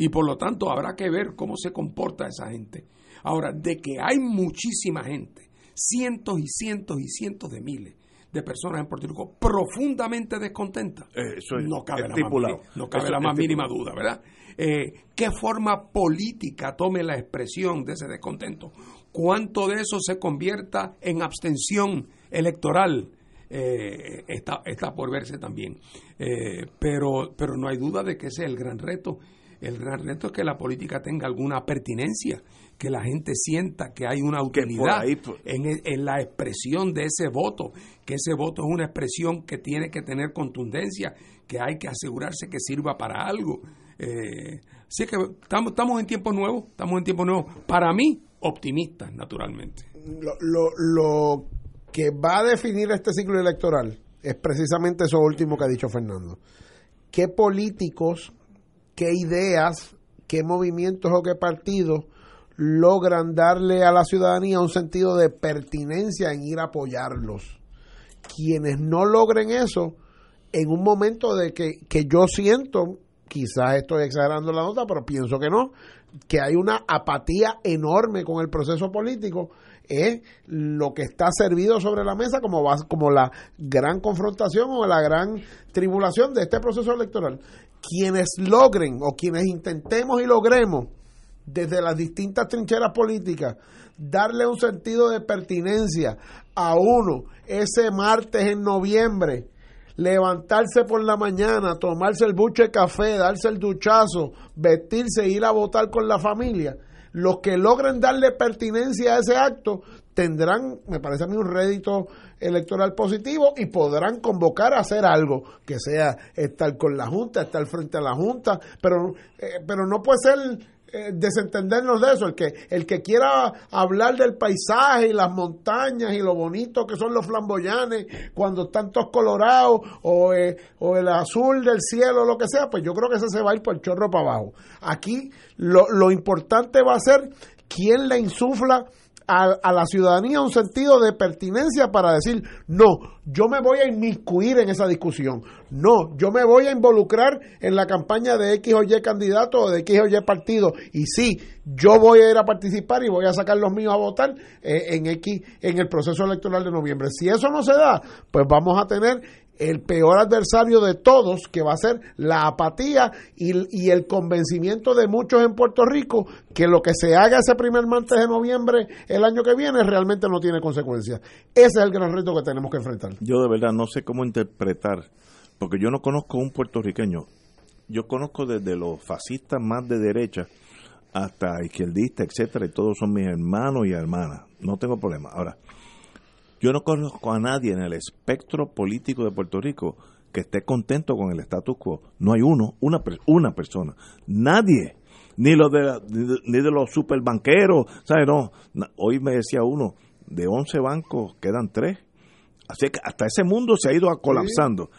y por lo tanto habrá que ver cómo se comporta esa gente. Ahora, de que hay muchísima gente, cientos y cientos y cientos de miles de personas en Puerto Rico profundamente descontentas, eh, no cabe, la más, no cabe la más mínima duda, ¿verdad? Eh, ¿Qué forma política tome la expresión de ese descontento? ¿Cuánto de eso se convierta en abstención electoral? Eh, está, está por verse también. pero, pero no hay duda de que ese es el gran reto el gran reto es que la política tenga alguna pertinencia, que la gente sienta que hay una utilidad en, en, la expresión de ese voto, que ese voto es una expresión que tiene que tener contundencia, que hay que asegurarse que sirva para algo. Eh, así que estamos, estamos en tiempo nuevo, estamos en tiempo nuevo. Para mí, optimistas, naturalmente. Lo, lo, lo que va a definir este ciclo electoral es precisamente eso último que ha dicho Fernando. ¿Qué políticos qué ideas, qué movimientos o qué partidos logran darle a la ciudadanía un sentido de pertinencia en ir a apoyarlos. Quienes no logren eso, en un momento de que, que yo siento, quizás estoy exagerando la nota, pero pienso que no, que hay una apatía enorme con el proceso político, es lo que está servido sobre la mesa como, como la gran confrontación o la gran tribulación de este proceso electoral quienes logren o quienes intentemos y logremos desde las distintas trincheras políticas, darle un sentido de pertinencia a uno ese martes en noviembre, levantarse por la mañana, tomarse el buche de café, darse el duchazo, vestirse e ir a votar con la familia. Los que logren darle pertinencia a ese acto tendrán, me parece a mí, un rédito electoral positivo y podrán convocar a hacer algo, que sea estar con la Junta, estar frente a la Junta, pero, eh, pero no puede ser eh, desentendernos de eso. El que, el que quiera hablar del paisaje y las montañas y lo bonito que son los flamboyanes cuando están todos colorados o, eh, o el azul del cielo lo que sea, pues yo creo que ese se va a ir por el chorro para abajo. Aquí lo, lo importante va a ser quién le insufla a, la ciudadanía un sentido de pertinencia para decir, no, yo me voy a inmiscuir en esa discusión, no, yo me voy a involucrar en la campaña de X o Y candidato o de X o Y partido, y sí, yo voy a ir a participar y voy a sacar los míos a votar eh, en X en el proceso electoral de noviembre. Si eso no se da, pues vamos a tener el peor adversario de todos, que va a ser la apatía y, el convencimiento de muchos en Puerto Rico que lo que se haga ese primer martes de noviembre el año que viene realmente no tiene consecuencias. Ese es el gran reto que tenemos que enfrentar. Yo de verdad no sé cómo interpretar, porque yo no conozco un puertorriqueño. Yo conozco desde los fascistas más de derecha hasta izquierdistas, etcétera, y todos son mis hermanos y hermanas. No tengo problema. Ahora, yo no conozco a nadie en el espectro político de Puerto Rico que esté contento con el status quo. No hay uno, una, una persona. Nadie. Ni, lo de, ni de los superbanqueros. ¿Sabes? No. Hoy me decía uno, de 11 bancos quedan 3. Así que hasta ese mundo se ha ido colapsando.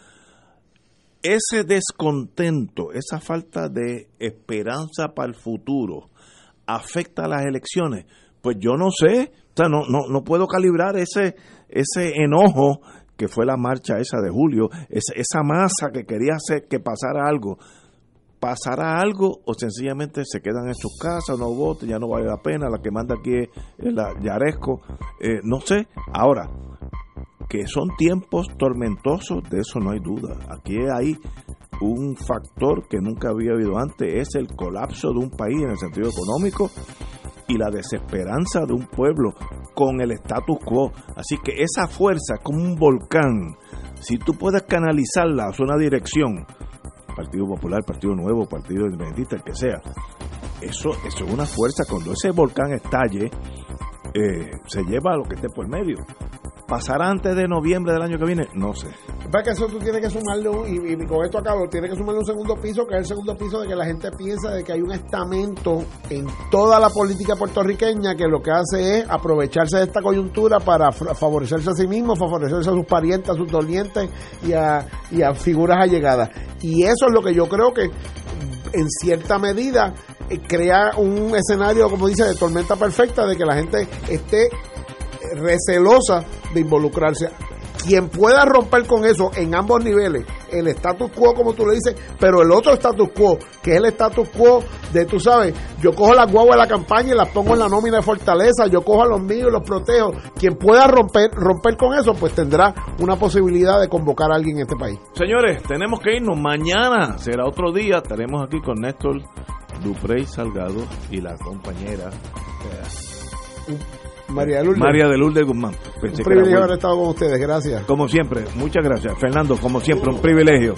Ese descontento, esa falta de esperanza para el futuro, afecta a las elecciones. Pues yo no sé, o sea, no, no, no puedo calibrar ese, ese enojo que fue la marcha esa de julio, esa, esa masa que quería hacer que pasara algo. ¿Pasará algo o sencillamente se quedan en sus casas, no voten, ya no vale la pena? La que manda aquí es la Yaresco. Eh, no sé. Ahora, que son tiempos tormentosos, de eso no hay duda. Aquí hay un factor que nunca había habido antes, es el colapso de un país en el sentido económico y la desesperanza de un pueblo con el status quo. Así que esa fuerza, como un volcán, si tú puedes canalizarla a una dirección, Partido Popular, Partido Nuevo, Partido Independentista, el que sea, eso, eso es una fuerza. Cuando ese volcán estalle, eh, se lleva a lo que esté por medio. ¿Pasará antes de noviembre del año que viene? No sé. Para que eso tú tienes que sumarle, y, con esto acabo, tienes que sumarle un segundo piso, que es el segundo piso de que la gente piensa de que hay un estamento en toda la política puertorriqueña que lo que hace es aprovecharse de esta coyuntura para favorecerse a sí mismo, favorecerse a sus parientes, a sus dolientes y a, y a figuras allegadas. Y eso es lo que yo creo que en cierta medida eh, crea un escenario, como dice, de tormenta perfecta, de que la gente esté recelosa de involucrarse. Quien pueda romper con eso en ambos niveles, el status quo, como tú le dices, pero el otro status quo, que es el status quo de, tú sabes, yo cojo las guaguas de la campaña y las pongo en la nómina de fortaleza, yo cojo a los míos y los protejo. Quien pueda romper, romper con eso, pues tendrá una posibilidad de convocar a alguien en este país. Señores, tenemos que irnos. Mañana será otro día. Estaremos aquí con Néstor Duprey Salgado y la compañera. María de Lourdes. María de Lourdes Guzmán. un privilegio haber estado con ustedes, gracias. Como siempre, muchas gracias. Fernando, como siempre, un privilegio.